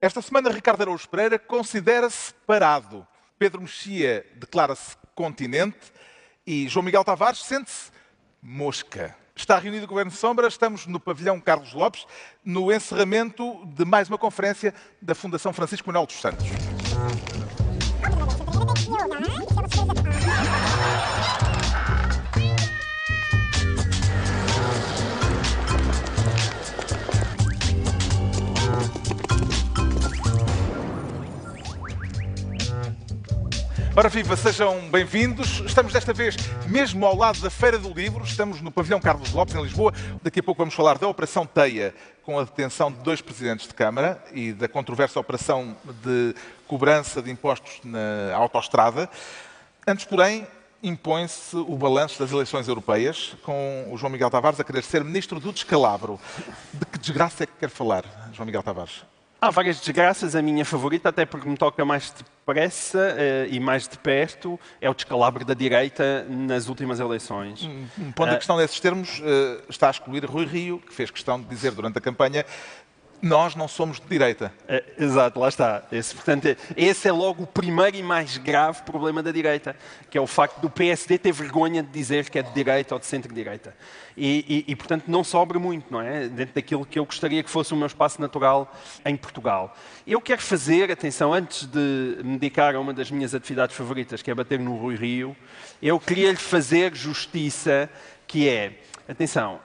Esta semana, Ricardo Araújo Pereira considera-se parado. Pedro Mexia declara-se continente e João Miguel Tavares sente-se mosca. Está reunido o Governo de Sombra, estamos no pavilhão Carlos Lopes, no encerramento de mais uma conferência da Fundação Francisco Manuel dos Santos. Ora viva, sejam bem-vindos. Estamos desta vez mesmo ao lado da Feira do Livro, estamos no pavilhão Carlos Lopes, em Lisboa. Daqui a pouco vamos falar da Operação Teia, com a detenção de dois presidentes de Câmara e da controversa operação de cobrança de impostos na autoestrada. Antes, porém, impõe-se o balanço das eleições europeias, com o João Miguel Tavares a querer ser ministro do descalabro. De que desgraça é que quer falar, João Miguel Tavares? Há várias desgraças, a minha favorita, até porque me toca mais depressa uh, e mais de perto, é o descalabro da direita nas últimas eleições. Um ponto uh, questão desses termos uh, está a excluir Rui Rio, que fez questão de dizer durante a campanha nós não somos de direita. É, exato, lá está. Esse, portanto, esse é logo o primeiro e mais grave problema da direita, que é o facto do PSD ter vergonha de dizer que é de direita ou de centro-direita. E, e, e, portanto, não sobra muito, não é? Dentro daquilo que eu gostaria que fosse o meu espaço natural em Portugal. Eu quero fazer, atenção, antes de me dedicar a uma das minhas atividades favoritas, que é bater no Rui Rio, eu queria lhe fazer justiça, que é, atenção,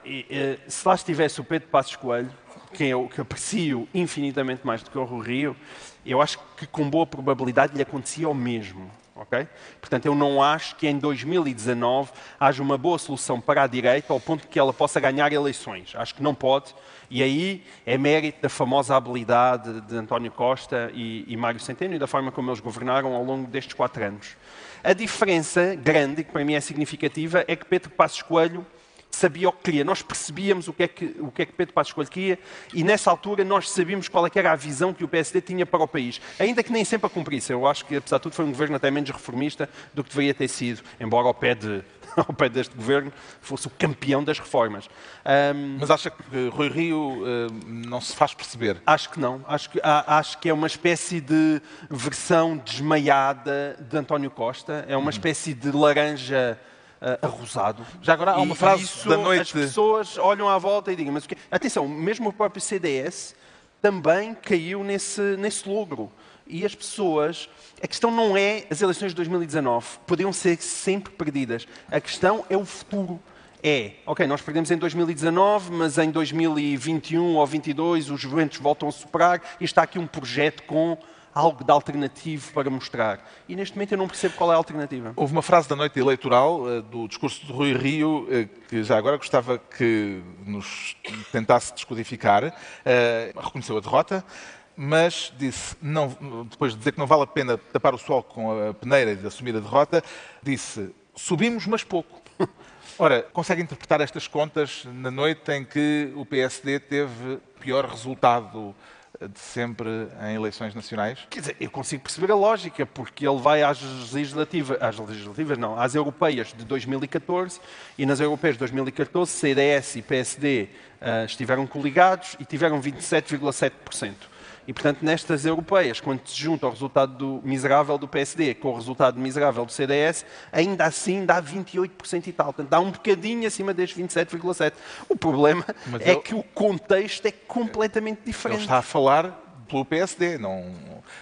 se lá estivesse o Pedro Passos Coelho, quem eu que aprecio infinitamente mais do que o Rui Rio, eu acho que com boa probabilidade lhe acontecia o mesmo. Okay? Portanto, eu não acho que em 2019 haja uma boa solução para a direita ao ponto que ela possa ganhar eleições. Acho que não pode. E aí é mérito da famosa habilidade de António Costa e, e Mário Centeno e da forma como eles governaram ao longo destes quatro anos. A diferença grande, que para mim é significativa, é que Pedro Passos Coelho sabia o que queria. Nós percebíamos o que é que, o que, é que Pedro Passos Coelho queria e nessa altura nós sabíamos qual é era a visão que o PSD tinha para o país. Ainda que nem sempre a cumprisse. Eu acho que, apesar de tudo, foi um governo até menos reformista do que deveria ter sido, embora ao pé, de, ao pé deste governo fosse o campeão das reformas. Um, Mas acha que Rui Rio uh, não se faz perceber? Acho que não. Acho que, acho que é uma espécie de versão desmaiada de António Costa. É uma uhum. espécie de laranja uh, arrosado. Já agora há uma e frase isso, da noite. As pessoas olham à volta e digam, mas o quê? Atenção, mesmo o próprio CDS também caiu nesse, nesse logro. E as pessoas. A questão não é as eleições de 2019, podiam ser sempre perdidas. A questão é o futuro. É, ok, nós perdemos em 2019, mas em 2021 ou 2022 os ventos voltam a superar e está aqui um projeto com algo de alternativo para mostrar. E neste momento eu não percebo qual é a alternativa. Houve uma frase da noite eleitoral eh, do discurso de Rui Rio eh, que já agora gostava que nos tentasse descodificar. Eh, reconheceu a derrota mas disse, não, depois de dizer que não vale a pena tapar o sol com a peneira e de assumir a derrota, disse: subimos, mas pouco. Ora, consegue interpretar estas contas na noite em que o PSD teve pior resultado de sempre em eleições nacionais? Quer dizer, eu consigo perceber a lógica, porque ele vai às legislativas, às legislativas não, às europeias de 2014 e nas europeias de 2014 CDS e PSD uh, eh, estiveram coligados e tiveram 27,7%. E, portanto, nestas europeias, quando se junta o resultado do miserável do PSD com o resultado miserável do CDS, ainda assim dá 28% e tal. Portanto, dá um bocadinho acima destes 27,7%. O problema Mas é que o contexto é completamente diferente. Ele está a falar pelo PSD, não.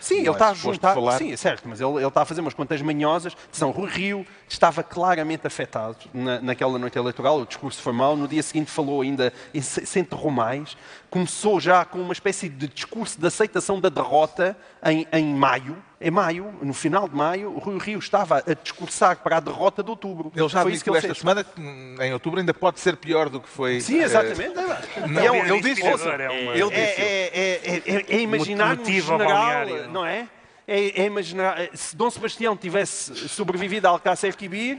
Sim, não ele é está a juntar. Falar... Sim, é certo, mas ele, ele, está a fazer umas contas manhosas. São Rui Rio estava claramente afetado na, naquela noite eleitoral, o discurso foi mau. No dia seguinte falou ainda, se enterrou mais. Começou já com uma espécie de discurso de aceitação da derrota em, em maio em maio, no final de maio, o Rui Rio estava a discursar para a derrota de outubro. Ele já disse que esta fez. semana, em outubro, ainda pode ser pior do que foi. Sim, exatamente. Uh... Não, ele, ele disse. Ouça, é, ele disse. É, é, é, é imaginar um general, não é? É, é imaginar, se Dom Sebastião tivesse sobrevivido a Alcácer Quibir,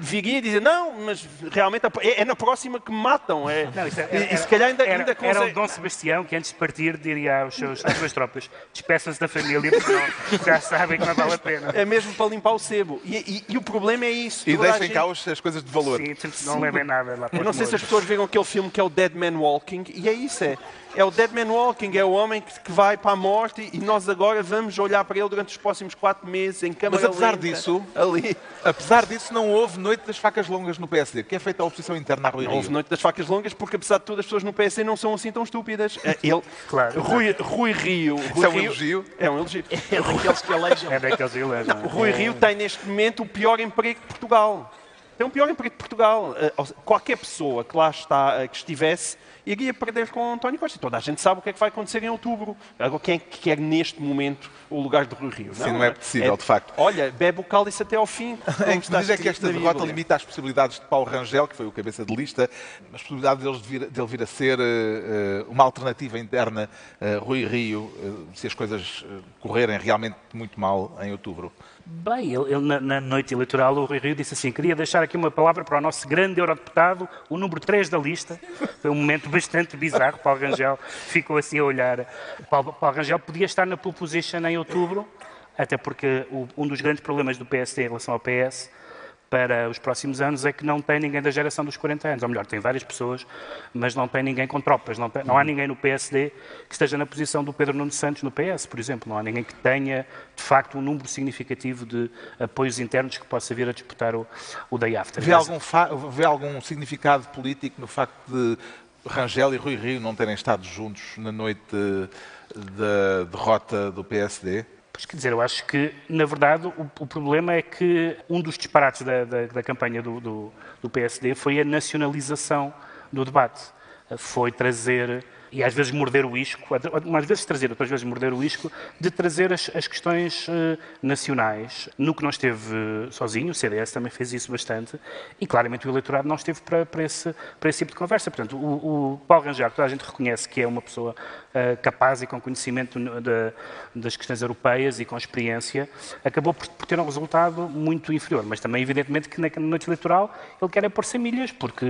viria e dizia, não, mas realmente é, é na próxima que me matam. É, Não, isso e, era, e se calhar ainda, era, ainda era o consegue... Dom Sebastião que antes de partir diria aos seus, às suas tropas despeçam-se da família porque não, já sabem que não vale a pena. É mesmo para limpar o sebo. E, e- e o problema é isso. E deixem gente- cá as coisas de valor. Sim, não levem nada lá para Eu não sei se as pessoas viram aquele filme que é o Dead Man Walking, e é isso, é. É o Dead Man Walking, é o homem que, vai para a morte e nós agora vamos olhar para ele durante os próximos quatro meses em câmara Mas apesar lenta, disso- ali. Apesar disso, não houve noite das facas longas no PSD, que é feita a oposição interna à Rui Não houve Rio. noite das facas longas porque, apesar de tudo, as pessoas no PSD não são assim tão estúpidas. É, Ele, Claro. Rui, Rui Rio. Rui Isso é um Rio- elogio? É um elogio. É daqueles que alejam. É daqueles Rui Rio tem neste momento o pior emprego de Portugal. Tem o pior emprego de Portugal. Eh, Qualquer pessoa que lá está, eh, que estivesse, iria perder com António Costa. Toda a gente sabe o que é que vai acontecer em outubro. Agora, quem é que quer neste momento o lugar de Rui Rio? Sim, não é possível, de facto. Olha, bebe o cálice até ao fim. Em que medida é que escrito esta derrota limita as possibilidades de Paulo Rangel, que foi o cabeça de lista, as possibilidades deles de vir, dele vir a ser eh, uma alternativa interna a Rui Rio, eh, se as coisas correrem realmente muito mal em outubro? Bem, ele, ele na, na noite eleitoral, o Rui Rio disse assim: queria deixar aqui uma palavra para o nosso grande eurodeputado, o número 3 da lista. Foi um momento bastante bizarro. Paulo Rangel ficou assim a olhar. Paulo, Paulo Rangel podia estar na pole position em outubro, até porque o- um dos grandes problemas do PSD em relação ao PS para os próximos anos é que não tem ninguém da geração dos 40 anos. Ou melhor, tem várias pessoas, mas não tem ninguém com tropas. Não, não há ninguém no PSD que esteja na posição do Pedro Nuno Santos no PS, por exemplo. Não há ninguém que tenha, de facto, um número significativo de apoios internos que possa vir a disputar o, o day after. Vê algum, vê algum significado político no facto de Rangel e Rui Rio não terem estado juntos na noite eh, da derrota do PSD? Pois quer dizer, eu acho que, na verdade, o, o problema é que um dos disparates da, da- da campanha do, do- do PSD foi a nacionalização do debate. Foi trazer, e às vezes morder o isco, umas vezes trazer, outras vezes morder o isco, de trazer as, as questões eh, nacionais. No que não esteve eh, sozinho, o CDS também fez isso bastante, e claramente o eleitorado não esteve para, para, esse, para esse tipo de conversa. Portanto, o, o Paulo Rangel, toda a gente reconhece que é uma pessoa eh, capaz e com conhecimento da- das questões europeias e com experiência, acabou por, por ter um resultado muito inferior. Mas também, evidentemente, que na noite eleitoral ele quer pôr-se milhas, porque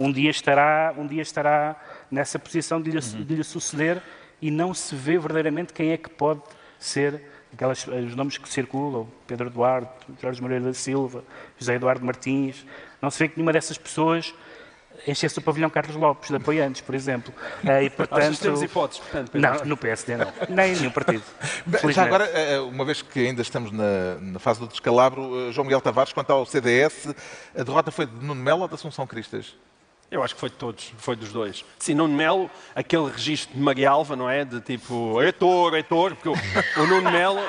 um dia estará, um dia estará nessa posição de lhe, de lhe suceder e não se vê verdadeiramente quem é que pode ser aquelas, os nomes que circulam, Pedro Eduardo, Jorge Moreira da Silva, José Eduardo Martins, não se vê que nenhuma dessas pessoas enchesse o pavilhão Carlos Lopes de apoiantes, por exemplo. Eh, E, portanto, Achas que temos hipóteses, portanto, não, no PSD não. Nem em nenhum partido. Já agora, eh, uma vez que ainda estamos na, na fase do descalabro, eh, João Miguel Tavares, quanto ao CDS, a derrota foi de Nuno Melo ou de Assunção Cristas? Eu acho que foi de todos, foi dos dois. Sim, Nuno Melo, aquele registro de Maria Alva, não é? De tipo, Heitor, Heitor, porque o, o Nuno Melo,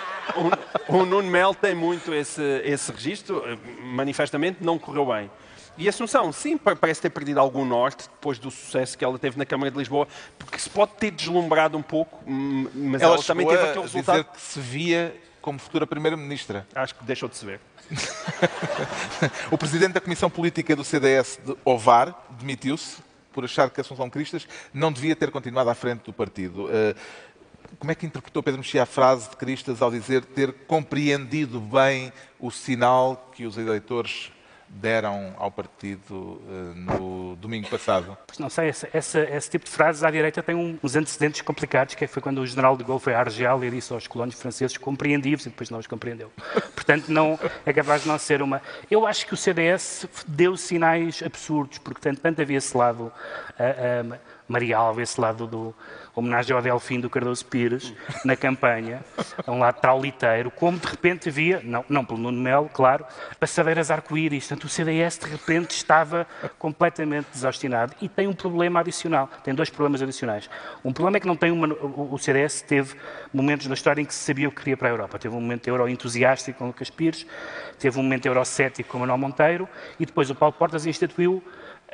o, o Nuno Melo tem muito esse, esse registro, manifestamente não correu bem. E a Assunção, sim, pa- parece ter perdido algum norte depois do sucesso que ela teve na Câmara de Lisboa, porque se pode ter deslumbrado um pouco, hum, mas ela, Ela também teve aquele dizer resultado. que se via como futura Primeira-Ministra. Acho que deixou de se ver. O presidente da Comissão Política do CDS de Ovar demitiu-se por achar que Assunção Cristas não devia ter continuado à frente do partido. Eh, Como é que interpretou Pedro Mexia a frase de Cristas ao dizer ter compreendido bem o sinal que os eleitores deram ao partido eh, no domingo passado? Pois Não sei, essa- esse tipo de frases à direita tem um- uns antecedentes complicados, que foi quando o general de Gaulle foi a Argel e disse aos colonos franceses compreendi-vos e depois não os compreendeu. Portanto, não, é capaz de não ser uma... Eu acho que o CDS deu sinais absurdos, porque tanto, tanto havia esse lado, a Maria Alva, esse lado do homenagem ao Delfim do Cardoso Pires, na campanha, a um lado trauliteiro, como de repente havia, não, não pelo Nuno Melo, claro, passadeiras arco-íris. Portanto, o CDS de repente estava completamente desostinado e tem um problema adicional, tem dois problemas adicionais. Um problema é que não tem uma, o, CDS teve momentos da história em que se sabia o que queria para a Europa. Teve um momento euro-entusiástico com Lucas Pires, teve um momento eurocético com Manuel Monteiro e depois o Paulo Portas instituiu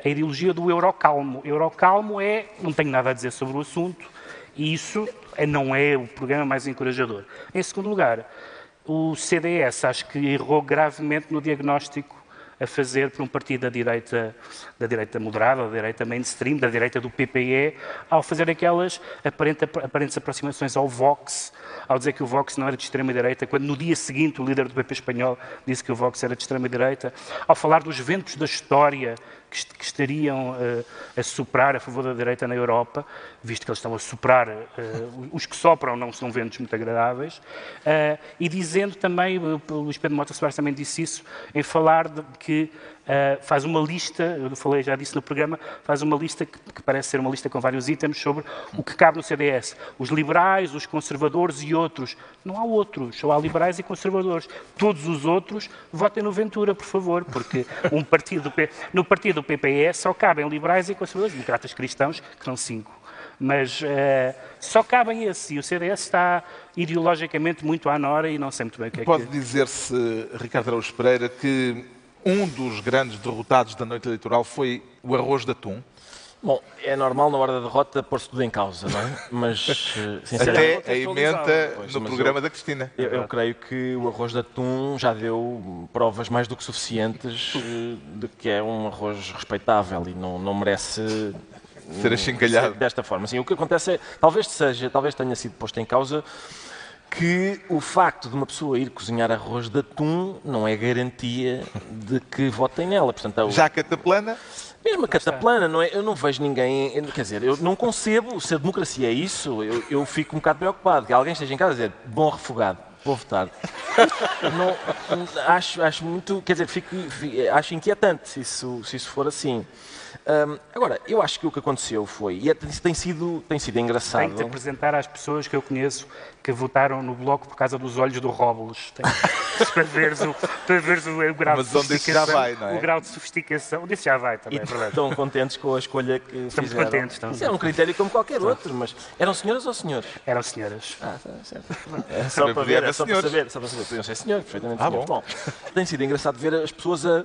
a ideologia do eurocalmo. Eurocalmo é, não tenho nada a dizer sobre o assunto, e isso é- não é o programa mais encorajador. Em segundo lugar, o CDS acho que errou gravemente no diagnóstico a fazer por um partido da direita, da direita moderada, da direita mainstream, da direita do PPE, ao fazer aquelas aparentes aproximações ao Vox, ao dizer que o Vox não era de extrema-direita, quando no dia seguinte o líder do PP espanhol disse que o Vox era de extrema-direita, ao falar dos ventos da história que, estariam uh, a soprar a favor da direita na Europa, visto que eles estão a soprar, uh, os que sopram não são ventos muito agradáveis, uh, e dizendo também, o Luís Pedro Mota Soares também disse isso, em falar de que Uh, faz uma lista, eu falei já disse no programa, faz uma lista que, que, parece ser uma lista com vários itens sobre o que cabe no CDS. Os liberais, os conservadores e outros. Não há outros, só há liberais e conservadores. Todos os outros votem no Ventura, por favor, porque um partido no partido do PPE só cabem liberais e conservadores, democratas cristãos, que são cinco. Mas uh, só cabem esses e o CDS está ideologicamente muito à nora e não sei muito bem o que é Pode que... Pode dizer-se, Ricardo Araújo Pereira, que um dos grandes derrotados da noite eleitoral foi o arroz de atum. Bom, é normal na hora da derrota pôr-se tudo em causa, não é? Mas, eh, sinceramente... Até a emenda pois, no programa eu, da Cristina. Eu, eu, creio que o arroz de atum já deu provas mais do que suficientes eh, de que é um arroz respeitável e não, não merece... Ser achincalhado. Desta forma. Assim, o que acontece é, talvez seja, talvez tenha sido posto em causa que o facto de uma pessoa ir cozinhar arroz de atum não é garantia de que votem nela. Portanto, o... Já a cataplana? Mesmo a cataplana, não é, eu não vejo ninguém. Quer dizer, eu não concebo se a democracia é isso, eu, eu fico um bocado preocupado que alguém esteja em casa a dizer bom refogado, vou votar. não, acho, acho muito. Quer dizer, fico, acho inquietante se isso, se isso for assim. Um, agora, eu acho que o que aconteceu foi, e é, tem sido, tem sido engraçado. Tenho que te apresentar às pessoas que eu conheço que votaram no Bloco por causa dos olhos do Róbulos. para veres o, para veres o, o grau Mas de sofisticação. Já vai, não é? O grau de sofisticação. Disse já vai também, e é verdade. Estão contentes com a escolha que Estamos fizeram. contentes. Estão. Isso é um critério como qualquer outro, mas eram senhoras ou senhores? Eram senhoras. Ah, tá, certo. É só, para ver, é só para saber, só para saber. Podiam ser senhores, perfeitamente ah, senhores. Bom. bom, tem sido engraçado ver as pessoas a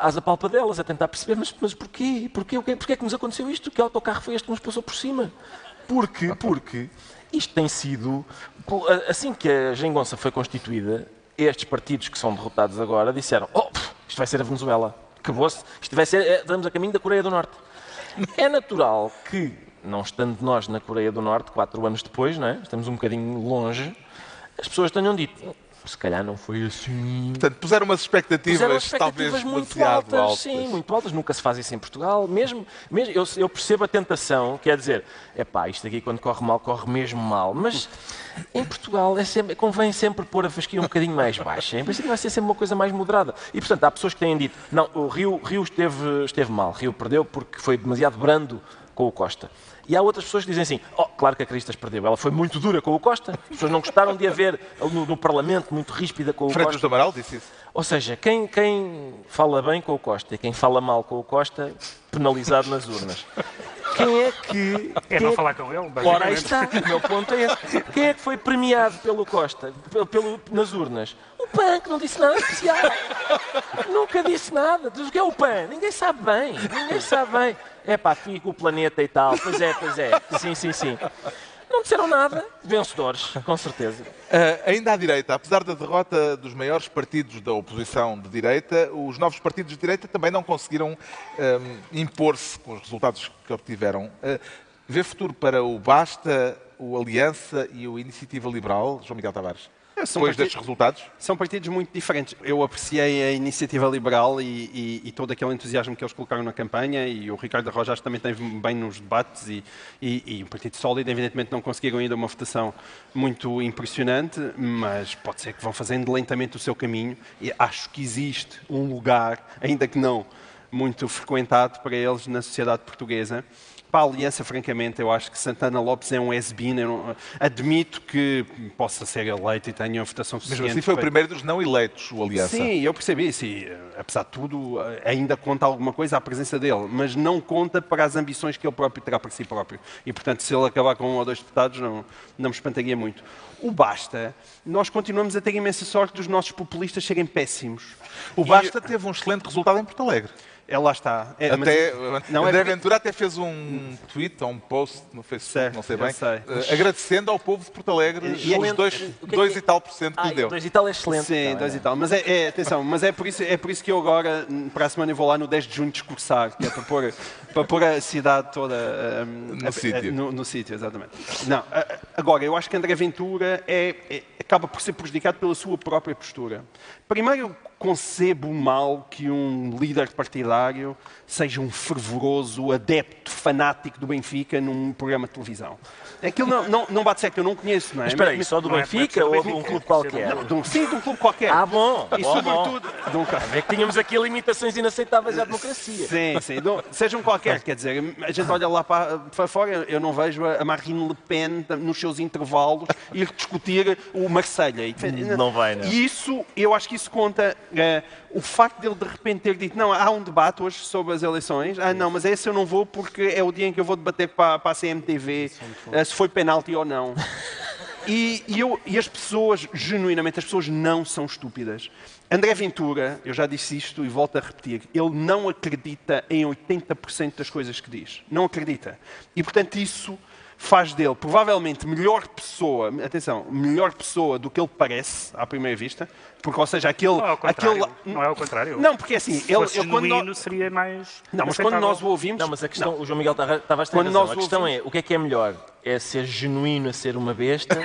às apalpadelas, a tentar perceber, mas, mas porquê? Porquê? Porquê? Porquê é que nos aconteceu isto? Que autocarro foi este que nos passou por cima? Porque, porque isto tem sido, assim que a Gengonça foi constituída, estes partidos que são derrotados agora disseram, oh, isto vai ser a Venezuela, acabou-se, isto vai ser, eh, estamos a caminho da Coreia do Norte. É natural que, não estando nós na Coreia do Norte, quatro anos depois, não é? estamos um bocadinho longe, as pessoas tenham dito, se calhar não foi assim. Portanto, puseram umas expectativas, puseram expectativas talvez muito altas, altas, Sim, muito altas. Nunca se faz isso em Portugal. Mesmo, mesmo eu, eu percebo a tentação, quer dizer, é pá, isto aqui quando corre mal, corre mesmo mal. Mas em Portugal é sempre, convém sempre pôr a fasquia um bocadinho mais baixa. Em princípio vai ser sempre uma coisa mais moderada. E portanto, há pessoas que têm dito, não, o Rio, Rio esteve, esteve mal, Rio perdeu porque foi demasiado brando com o Costa. E há outras pessoas que dizem assim: oh, claro que a Cristas perdeu, ela foi muito dura com o Costa, as pessoas não gostaram de a ver no, no Parlamento muito ríspida com o Freitas Costa. do Amaral disse isso. Ou seja, quem, quem fala bem com o Costa e quem fala mal com o Costa, penalizado nas urnas. Quem é que. É não é... falar com ele, Ora, aí está, o meu ponto é esse. Quem é que foi premiado pelo Costa, pelo, pelo, nas urnas? O PAN, que não disse nada especial. Nunca disse nada. O que é o PAN? Ninguém sabe bem. Ninguém sabe bem. É pá, fica o planeta e tal. Pois é, pois é. Sim, sim, sim. Não disseram nada. Vencedores, com certeza. Uh, ainda à direita, apesar da derrota dos maiores partidos da oposição de direita, os novos partidos de direita também não conseguiram um, impor-se com os resultados que obtiveram. Uh, vê futuro para o Basta, o Aliança e o Iniciativa Liberal, João Miguel Tavares? São depois destes resultados? São partidos muito diferentes. Eu apreciei a iniciativa liberal e, e, e, todo aquele entusiasmo que eles colocaram na campanha e o Ricardo Rojas também teve bem nos debates e, e, o Partido Sólido, evidentemente, não conseguiram ainda uma votação muito impressionante, mas pode ser que vão fazendo lentamente o seu caminho e acho que existe um lugar, ainda que não muito frequentado para eles na sociedade portuguesa para a Aliança, francamente, eu acho que Santana Lopes é um ex-bin. Admito que possa ser eleito e tenha uma votação suficiente. Mesmo assim foi para... o primeiro dos não eleitos, o Aliança. Sim, eu percebi isso. E, apesar de tudo, ainda conta alguma coisa a presença dele, mas não conta para as ambições que ele próprio terá para si próprio. E, portanto, se ele acabar com um ou dois deputados, não, não me espantaria muito. O Basta, nós continuamos a ter imensa sorte dos nossos populistas serem péssimos. O Basta e... teve um excelente resultado em Porto Alegre. É, lá está. É, até, mas, não, André é... Ventura até fez um tweet ou um post no Facebook, certo, não sei bem, sei. Uh, agradecendo ao povo de Porto Alegre e, os 2 é, e tal por cento que ah, lhe deu. 2 e tal é excelente. Sim, 2 e tal. Mas é, é, atenção, mas é por, isso, é por isso que eu agora, para a semana, eu vou lá no 10 de junho discursar, que é para pôr, para pôr a cidade toda um, no sítio. No, no sítio, exatamente. Não, agora, eu acho que André Ventura é, é, acaba por ser prejudicado pela sua própria postura. Primeiro, concebo mal que um líder partidário seja um fervoroso adepto fanático do Benfica num programa de televisão. Aquilo não, não, não bate certo, eu não conheço, não é? Mas espera aí, só do é Benfica é ou de um clube qualquer? Não, de um, sim, de um clube qualquer. Ah, bom. E bom, sobretudo... Bom. Um... É que tínhamos aqui limitações inaceitáveis à democracia. Sim, sim. seja um qualquer, quer dizer, a gente olha lá para, para fora, eu não vejo a Marine Le Pen nos seus intervalos ir discutir o Marselha. Não vai, não. E isso, eu acho que isso conta... É, o facto dele de repente ter dito, não, há um debate hoje sobre as eleições, ah não, mas esse eu não vou porque é o dia em que eu vou debater para, para a CMTV uh, se foi penalti ou não. E, e, eu, e as pessoas, genuinamente, as pessoas não são estúpidas. André Ventura, eu já disse isto e volto a repetir, ele não acredita em 80% das coisas que diz. Não acredita. E, portanto, isso faz dele provavelmente melhor pessoa, atenção, melhor pessoa do que ele parece à primeira vista, porque, ou seja, aquele. Não é o contrário. Aquele... Não é o contrário. Não, porque assim. Se ele, ele quando nós... seria mais. Não, mas quando nós o ouvimos. Não, mas a questão. Não. O João Miguel estava a quando nós A questão ouvimos... é: o que é que é melhor? É ser genuíno a ser uma besta?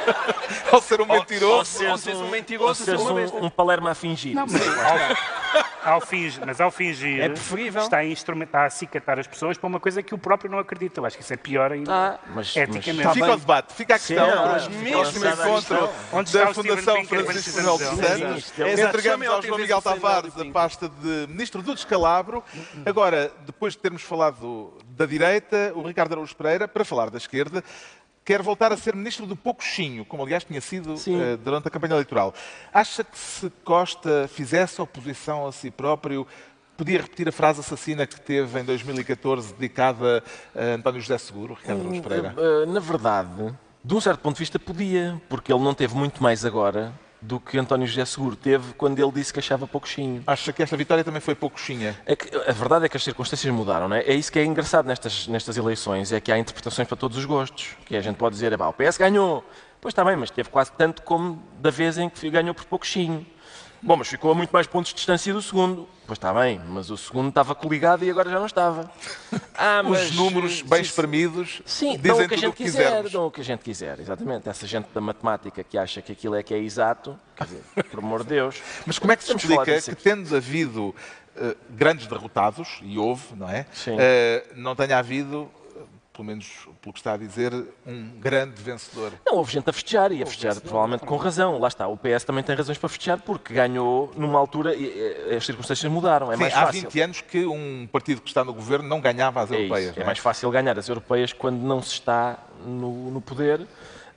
ou ser um mentiroso? Ou, ou ser, ou ser um, um mentiroso ou ser um, um palermo a fingir. Não, mas, ao fingir, mas ao fingir, é preferível. está a instrumentar, a acicatar as pessoas para uma coisa que o próprio não acredita. Eu acho que isso é pior ainda. Ah, mas, eticamente. Mas, fica o debate, fica a questão Sim, para os mesmo encontro da Fundação Francisco Manuel dos Santos. Entregamos ao João Miguel Tavares a pasta de Ministro do Descalabro. Agora, depois de termos falado da direita, o Ricardo Araújo Pereira, para falar da esquerda, quer voltar a ser ministro do poucochinho, como aliás tinha sido uh, durante a campanha eleitoral. Acha que se Costa fizesse oposição a si próprio, podia repetir a frase assassina que teve em 2014 dedicada a António José Seguro, Ricardo Araújo Pereira? Uh, na verdade, de um certo ponto de vista podia, porque ele não teve muito mais agora do que António José Seguro teve quando ele disse que achava pouquinho. Acha que esta vitória também foi pouquinha? É que, a verdade é que as circunstâncias mudaram, não é? É isso que é engraçado nestas, nestas eleições, é que há interpretações para todos os gostos. Que a gente pode dizer, o PS ganhou. Pois está bem, mas teve quase tanto como da vez em que ganhou por pouquinho. Bom, mas ficou a muito mais pontos de distância do segundo. Pois está bem, mas o segundo estava coligado e agora já não estava. Ah, mas, Os números bem espremidos sim, dizem o que a gente que quiser, dão o que a gente quiser, exatamente. Essa gente da matemática que acha que aquilo é que é exato, quer dizer, por amor de Deus. Mas como é que se explica que, tendo havido uh, grandes derrotados, e houve, não é? Uh, não tenha havido pelo menos pelo que está a dizer, um grande vencedor. Não, houve gente a festejar e a festejar provavelmente com razão. Lá está, o PS também tem razões para festejar porque ganhou numa altura e as circunstâncias mudaram. É Sim, mais fácil. Há 20 anos que um partido que está no governo não ganhava as é europeias. Isso, é, é mais fácil ganhar as europeias quando não se está no, no poder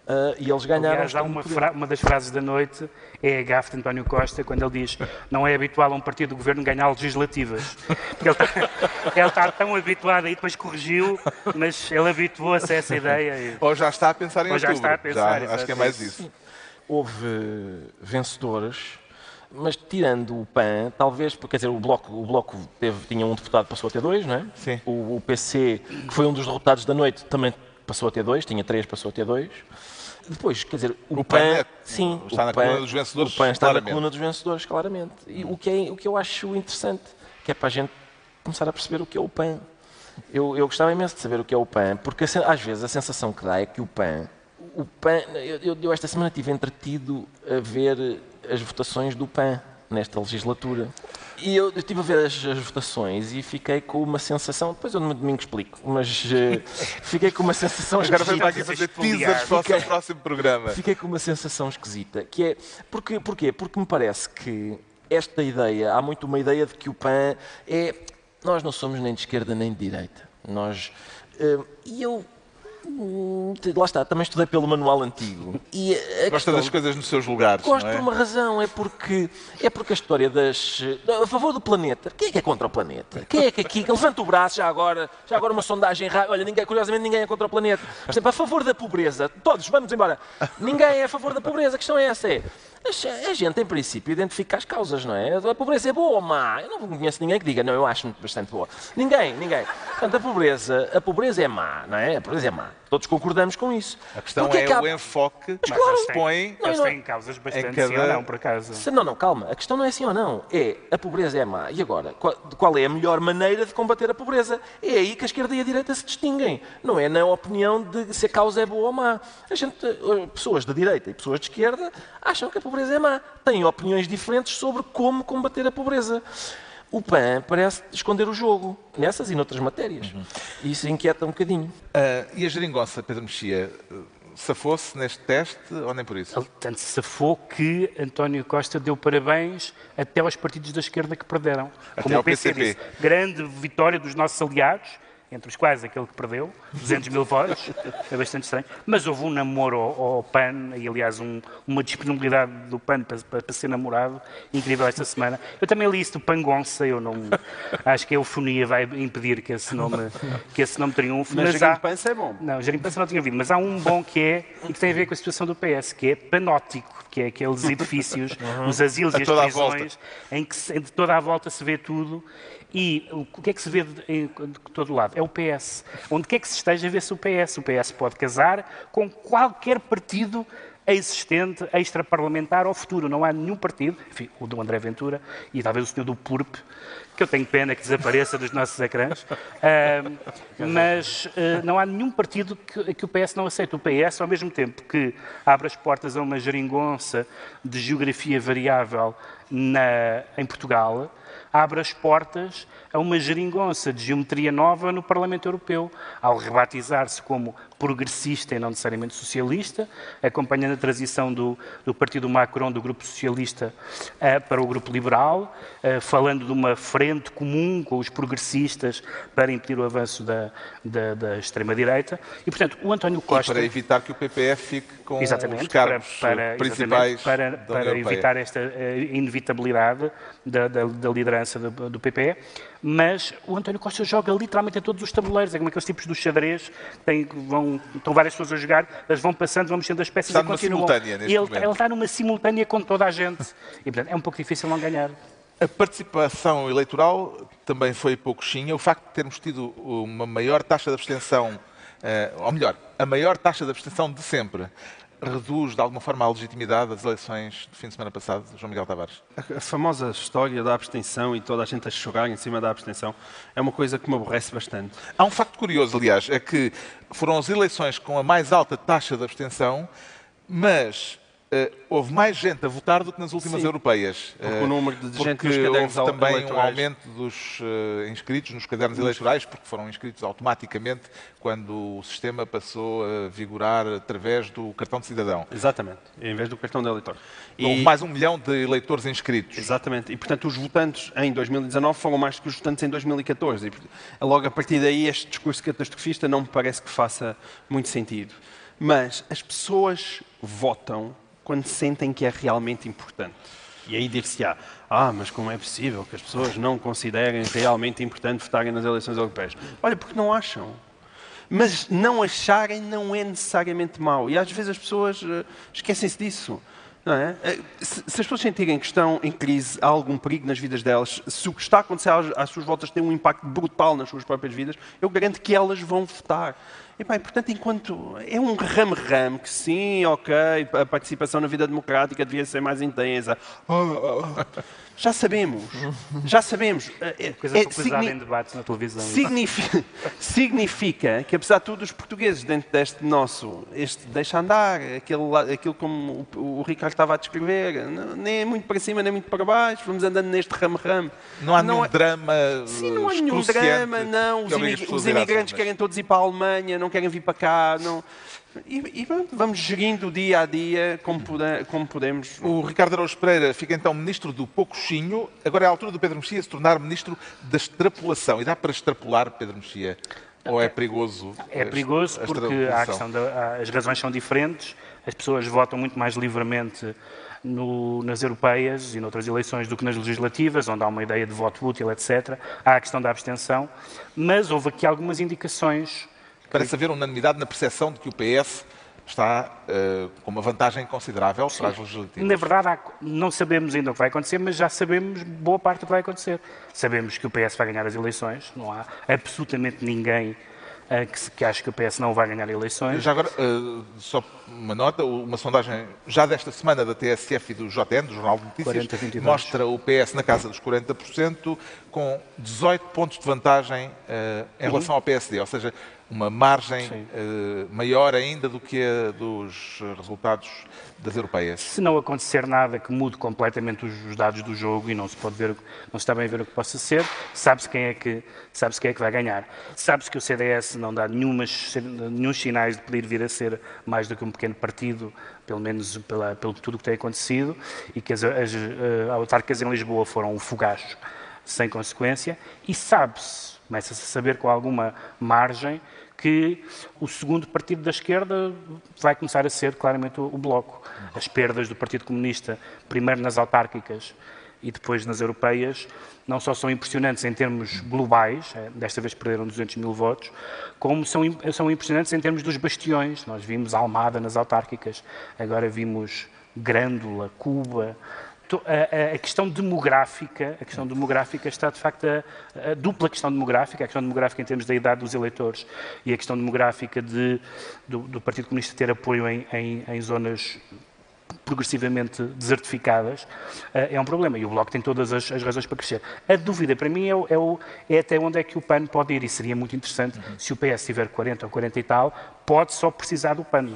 Uh, e eles ganharam. Aliás, há uma, uma, das frases da noite é a gafe de António Costa, quando ele diz não é habitual a um partido do governo ganhar legislativas. Porque ele está, ele está tão habituado aí, depois corrigiu, mas ele habituou-se a essa ideia. E... Ou já está a pensar em Ou já está a pensar. Já, acho que é mais isso. Houve vencedores mas tirando o PAN, talvez, porque quer dizer, o Bloco, o bloco teve, tinha um deputado, passou a ter dois, não é? Sim. O, o PC, que foi um dos derrotados da noite, também passou a ter dois, tinha três, passou a ter dois. Depois, quer dizer, o, o PAN, PAN é, sim, está na PAN, coluna dos vencedores. O PAN está claramente. na coluna dos vencedores, claramente. E o que, é, o que eu acho interessante, que é para a gente começar a perceber o que é o PAN. Eu, eu gostava imenso de saber o que é o PAN, porque às vezes a sensação que dá é que o PAN. O PAN eu, eu esta semana estive entretido a ver as votações do PAN nesta legislatura. E eu, eu estive a ver as, as, votações e fiquei com uma sensação, depois eu no domingo explico, mas uh, fiquei com uma sensação Agora vamos aqui fazer teasers para o seu próximo programa. Fiquei com uma sensação esquisita, que é, porque, porquê? Porque me parece que esta ideia, há muito uma ideia de que o PAN é, nós não somos nem de esquerda nem de direita. Nós, uh, e eu lá está, também estudei pelo manual antigo. E Gosta questão, das coisas nos seus lugares. Gosto é? por uma razão, é porque, é porque a história das. a favor do planeta. Quem é que é contra o planeta? Quem é que aqui. Levanta o braço já agora, já agora uma sondagem. Olha, ninguém, curiosamente ninguém é contra o planeta. Por exemplo, a favor da pobreza. Todos, vamos embora. Ninguém é a favor da pobreza. A questão é essa: é a gente, em princípio, identifica as causas, não é? A pobreza é boa ou má? Eu não conheço ninguém que diga, não, eu acho bastante boa. Ninguém, ninguém. Portanto, a pobreza, a pobreza é má, não é? A pobreza é má. Todos concordamos com isso. A questão é, é o enfoque que claro, se põe. Eles têm causas bastante cada... sim ou não, por acaso. Se, não, não, calma. A questão não é sim ou não. É a pobreza é má. E agora, qual, qual, é a melhor maneira de combater a pobreza? É aí que a esquerda e a direita se distinguem. Não é na opinião de se a causa é boa ou má. A gente, eh, pessoas de direita e pessoas de esquerda acham que a pobreza é má. Têm opiniões diferentes sobre como combater a pobreza o PAN parece esconder o jogo, nessas e noutras matérias. Uhum. E isso inquieta um bocadinho. Uh, e a geringonça, Pedro Mexia, safou-se neste teste ou nem por isso? Ele tanto safou que António Costa deu parabéns até aos partidos da esquerda que perderam. Até Como o PCP. Disse, grande vitória dos nossos aliados, entre os quais aquele que perdeu, 200 mil votos, é bastante estranho. Mas houve um namoro ao, ao PAN, e aliás um, uma disponibilidade do PAN para, para, para, ser namorado, incrível esta semana. Eu também li isso do Pangonça, eu não acho que a eufonia vai impedir que esse nome, que esse nome triunfe. Mas, mas há... é bom. Não, Pança não tinha vindo, mas há um bom que é, e que tem a ver com a situação do PS, que é panótico, que é aqueles edifícios, uhum. os asilos a e as prisões, em que de toda a volta se vê tudo e o que é que se vê de, todo lado? É o PS. Onde quer que se esteja, vê-se o PS. O PS pode casar com qualquer partido existente, extra-parlamentar ou futuro. Não há nenhum partido, enfim, o do André Ventura e talvez o senhor do PURP, que eu tenho pena que desapareça dos nossos ecrãs, uh, mas uh, não há nenhum partido que, que, o PS não aceite. O PS, ao mesmo tempo que abre as portas a uma geringonça de geografia variável na, em Portugal, abre as portas a uma geringonça de geometria nova no Parlamento Europeu, ao rebatizar-se como progressista e não necessariamente socialista, acompanhando a transição do, do Partido Macron, do Grupo Socialista, uh, para o Grupo Liberal, uh, falando de uma frente comum com os progressistas para impedir o avanço da, da, da extrema-direita. E, portanto, o António Costa... E para evitar que o PPF fique com exatamente, os cargos para, para, principais para, para evitar esta uh, inevitabilidade da, da, da liderança do, do PPE mas o António Costa joga literalmente a todos os tabuleiros. É como aqueles tipos do xadrez, tem, vão, estão várias pessoas a jogar, elas vão passando, vão mexendo as peças está e continuam. Simultânea neste e ele, ele está numa simultânea com toda a gente. E, portanto, é um pouco difícil não ganhar. A participação eleitoral também foi pouquinha. O facto de termos tido uma maior taxa de abstenção, eh, ou melhor, a maior taxa de abstenção de sempre, reduz de alguma forma a legitimidade das eleições do fim de semana passado, João Miguel Tavares? A, famosa história da abstenção e toda a gente a chorar em cima da abstenção é uma coisa que me aborrece bastante. Há um facto curioso, aliás, é que foram as eleições com a mais alta taxa de abstenção, mas Uh, houve mais gente a votar do que nas últimas Sim, europeias. Porque o número de gente nos cadernos houve também eleitorais. um aumento dos uh, inscritos nos cadernos eleitorais, porque foram inscritos automaticamente quando o sistema passou a vigorar através do cartão de cidadão. Exatamente, em vez do cartão de eleitor. E... Houve mais um milhão de eleitores inscritos. Exatamente, e portanto os votantes em 2019 foram mais do que os votantes em 2014. E logo a partir daí este discurso catastrofista não me parece que faça muito sentido. Mas as pessoas votam quando sentem que é realmente importante. E aí dir-se-á, ah, mas como é possível que as pessoas não considerem realmente importante votarem nas eleições europeias? Olha, porque não acham. Mas não acharem não é necessariamente mau. E às vezes as pessoas uh, esquecem-se disso. É? Eh, se, se, as pessoas sentirem que estão em crise, há algum perigo nas vidas delas, se o que está a acontecer às, às suas voltas tem um impacto brutal nas suas próprias vidas, eu garanto que elas vão votar. E, bem, portanto, enquanto é um ramo-ramo que sim, ok, a participação na vida democrática devia ser mais intensa. Já sabemos, já sabemos. É, coisa é, signi em debates na televisão. Significa, significa que, apesar de tudo, os portugueses, dentro deste nosso, este deixa andar, aquele, aquilo como o, o Ricardo estava a descrever, não, nem é muito para cima, nem muito para baixo, vamos andando neste ramo-ramo. Não há não nenhum é, drama. Sim, não há nenhum drama, não. Os, imig os imigrantes querem todos ir para a Alemanha, não querem vir para cá. Não. E, e vamos gerindo dia a dia como, puder, como, podemos. O Ricardo Araújo Pereira fica então ministro do poucochinho. Agora é a altura do Pedro Mexia se tornar ministro da extrapolação. E dá para extrapolar, Pedro Mexia? Ou é perigoso? É perigoso porque a questão da, as razões são diferentes. As pessoas votam muito mais livremente no, nas europeias e noutras eleições do que nas legislativas, onde há uma ideia de voto útil, etc. Há a questão da abstenção, mas houve aqui algumas indicações Parece haver unanimidade na percepção de que o PS está uh, com uma vantagem considerável Sim. para as legislativas. Na verdade, há, não sabemos ainda o que vai acontecer, mas já sabemos boa parte do que vai acontecer. Sabemos que o PS vai ganhar as eleições, não há absolutamente ninguém uh, que, que acha que o PS não vai ganhar eleições. Já agora, uh, só uma nota, uma sondagem já desta semana da TSF e do JN, do Jornal de Notícias, 40, mostra o PS na casa dos 40%, com 18 pontos de vantagem em uhum. relação ao PSD, ou seja, uma margem uh, maior ainda do que a dos resultados das europeias. Se não acontecer nada que mude completamente os, os, dados do jogo e não se pode ver, não se está bem a ver o que possa ser, sabe-se quem é que sabe-se quem é que vai ganhar. Sabe-se que o CDS não dá nenhumas, nenhum sinais de poder vir a ser mais do que um pequeno partido, pelo menos pela, pelo tudo o que tem acontecido, e que as, as uh, autarcas em Lisboa foram um fogacho sem consequência, e sabe-se, começa-se a saber com alguma margem que o segundo partido da esquerda vai começar a ser claramente o, Bloco. As perdas do Partido Comunista, primeiro nas autárquicas e depois nas europeias, não só são impressionantes em termos globais, eh, desta vez perderam 200 mil votos, como são, são impressionantes em termos dos bastiões. Nós vimos Almada nas autárquicas, agora vimos Grândola, Cuba, a, a, questão demográfica, a questão demográfica está de facto a, a, dupla questão demográfica, a questão demográfica em termos da idade dos eleitores e a questão demográfica de, do, do Partido Comunista ter apoio em, em, em zonas progressivamente desertificadas, uh, é um problema. E o Bloco tem todas as, as, razões para crescer. A dúvida, para mim, é, é, o, é, até onde é que o PAN pode ir. E seria muito interessante, uhum. se o PS tiver 40 ou 40 e tal, pode só precisar do PAN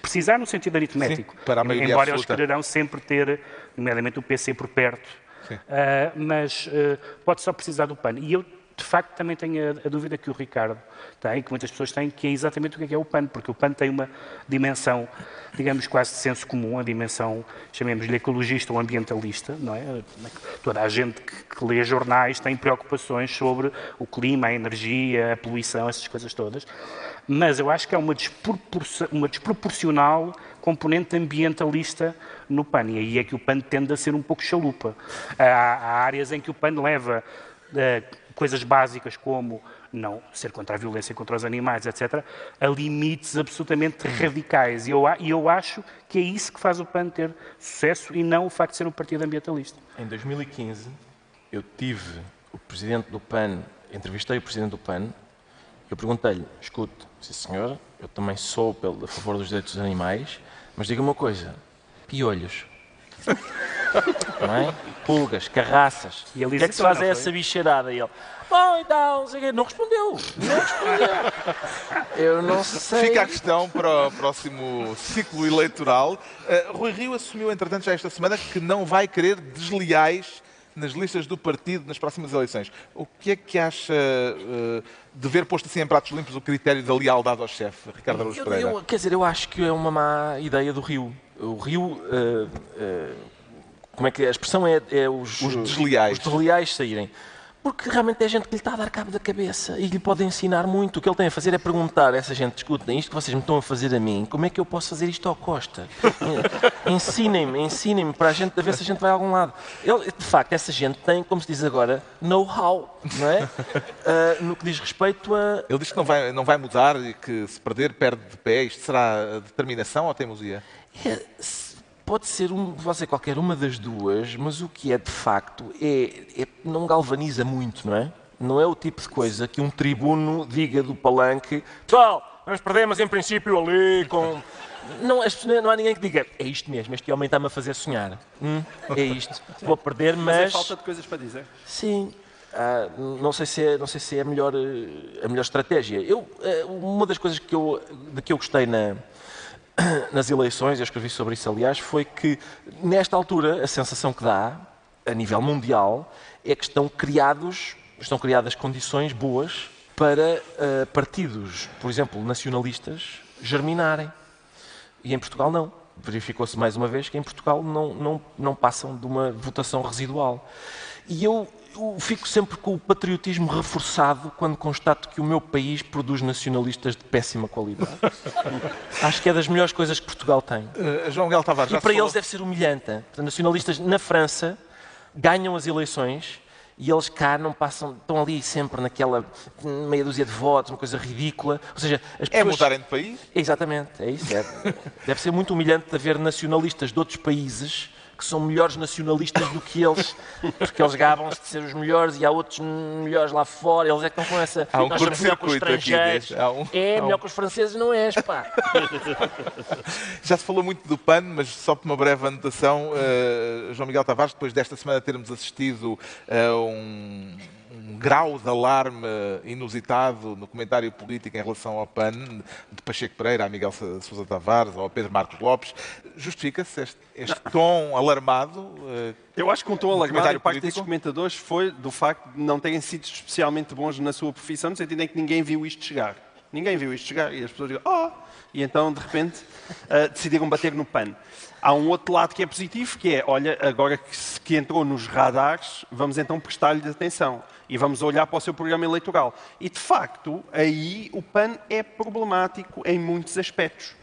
precisar no sentido aritmético. Sim, para a maioria embora absoluta. eles quererão sempre ter, nomeadamente o PC por perto. Uh, mas uh, pode só precisar do PAN. E eu, de facto, também tenho a, a, dúvida que o Ricardo tem, que muitas pessoas têm, que é exatamente o que é, que é o PAN, porque o PAN tem uma dimensão, digamos, quase de senso comum, a dimensão, chamemos-lhe ecologista ou ambientalista, não é? Toda a gente que, que lê jornais tem preocupações sobre o clima, a energia, a poluição, essas coisas todas mas eu acho que é uma, uma desproporcional componente ambientalista no PAN. E aí é que o PAN tende a ser um pouco chalupa. Há, há áreas em que o PAN leva uh, coisas básicas como não ser contra a violência contra os animais, etc., a limites absolutamente radicais. E eu, e eu acho que é isso que faz o PAN ter sucesso e não o facto de ser um partido ambientalista. Em 2015, eu tive o presidente do PAN, entrevistei o presidente do PAN, eu perguntei-lhe, escute, sim senhor, eu também sou pelo, a favor dos direitos dos animais, mas diga uma coisa, piolhos. Não é? Pulgas, carraças. E ele o que é que se faz essa bicheirada? E ele, oh, então, não respondeu. Não respondeu. Eu não sei. Fica a questão para o próximo ciclo eleitoral. Uh, Rui Rio assumiu, entretanto, já esta semana que não vai querer desleais nas listas do partido nas próximas eleições. O que é que acha uh, de ver posto assim em pratos limpos o critério da lealdade ao chefe, Ricardo Araújo Pereira? Eu, quer dizer, eu acho que é uma má ideia do Rio. O Rio. Uh, uh, como é que é? a expressão é, é os, os desleais. Os desleais saírem porque realmente é gente que lhe está a dar cabo da cabeça e lhe pode ensinar muito. O que ele tem a fazer é perguntar a essa gente: escutem, isto que vocês me estão a fazer a mim, como é que eu posso fazer isto ao Costa? ensinem-me, ensinem-me para a gente ver se a gente vai a algum lado. Ele, de facto, essa gente tem, como se diz agora, know-how, não é? Uh, no que diz respeito a. Ele diz que não vai, não vai mudar e que se perder, perde de pé. Isto será determinação ou teimosia? É, pode ser, um, pode ser qualquer uma das duas, mas o que é de facto é, é, não galvaniza muito, não é? Não é o tipo de coisa que um tribuno diga do palanque: pessoal, nós perdemos em princípio ali com. Não, não há ninguém que diga: é isto mesmo, este homem está-me a fazer sonhar. Hum, é isto, vou perder, mas. Mas é falta de coisas para dizer. Sim. Ah, não sei se é, não sei se é a, melhor, eh, a melhor estratégia. Eu, eh, uma das coisas que eu, de que eu gostei na, nas eleições, eu escrevi sobre isso aliás, foi que nesta altura a sensação que dá, a nível mundial, é que estão criados, estão criadas condições boas para uh, partidos, por exemplo, nacionalistas, germinarem. E em Portugal não. Verificou-se mais uma vez que em Portugal não, não, não passam de uma votação residual. E eu fico sempre com o patriotismo reforçado quando constato que o meu país produz nacionalistas de péssima qualidade. Acho que é das melhores coisas que Portugal tem. Uh, João Miguel Tavares, e para eles deve ser humilhante. Nacionalistas na França ganham as eleições e eles cá não passam, estão ali sempre naquela meia dúzia de votos, uma coisa ridícula. Ou seja, as é pessoas... É mudarem de país? Exatamente, é isso. É. Deve ser muito humilhante haver nacionalistas de outros países que são melhores nacionalistas do que eles, porque eles gabam-se de ser os melhores e há outros melhores lá fora. Eles é que estão com essa. Há um nós somos melhor que os estrangeiros. Um, é, melhor um... que os franceses não és, pá. Já se falou muito do PAN, mas só por uma breve anotação, uh, João Miguel Tavares, depois desta semana termos assistido a um um grau de alarme inusitado no comentário político em relação ao PAN, de Pacheco Pereira a Miguel Sousa Tavares ou a Pedro Marcos Lopes. Justifica-se este, este tom alarmado? Eh, Eu acho que um tom alarmado por parte desses comentadores foi do facto de não terem sido especialmente bons na sua profissão, no sentido em que ninguém viu isto chegar. Ninguém viu isto chegar e as pessoas dizem, oh! E então, de repente, uh, decidiram bater no PAN. Há um outro lado que é positivo, que é, olha, agora que, que entrou nos radares, vamos então prestar-lhe atenção e vamos olhar para o seu programa eleitoral. E, de facto, aí o PAN é problemático em muitos aspectos.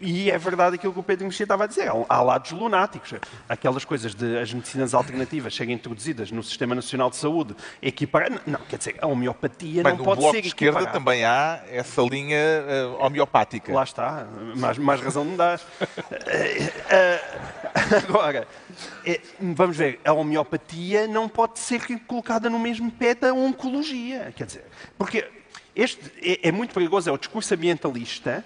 E é verdade aquilo que o Pedro Mexia estava a dizer. Há lados lunáticos. Aquelas coisas de as medicinas alternativas serem introduzidas no Sistema Nacional de Saúde, equiparar. Não, quer dizer, a homeopatia Bem, não pode ser equiparada. de esquerda também há essa linha uh, homeopática. Lá está. Mais, mais razão não dás. uh, uh, agora, vamos ver, a homeopatia não pode ser colocada no mesmo pé da oncologia. Quer dizer, porque este é, é muito perigoso, é o discurso ambientalista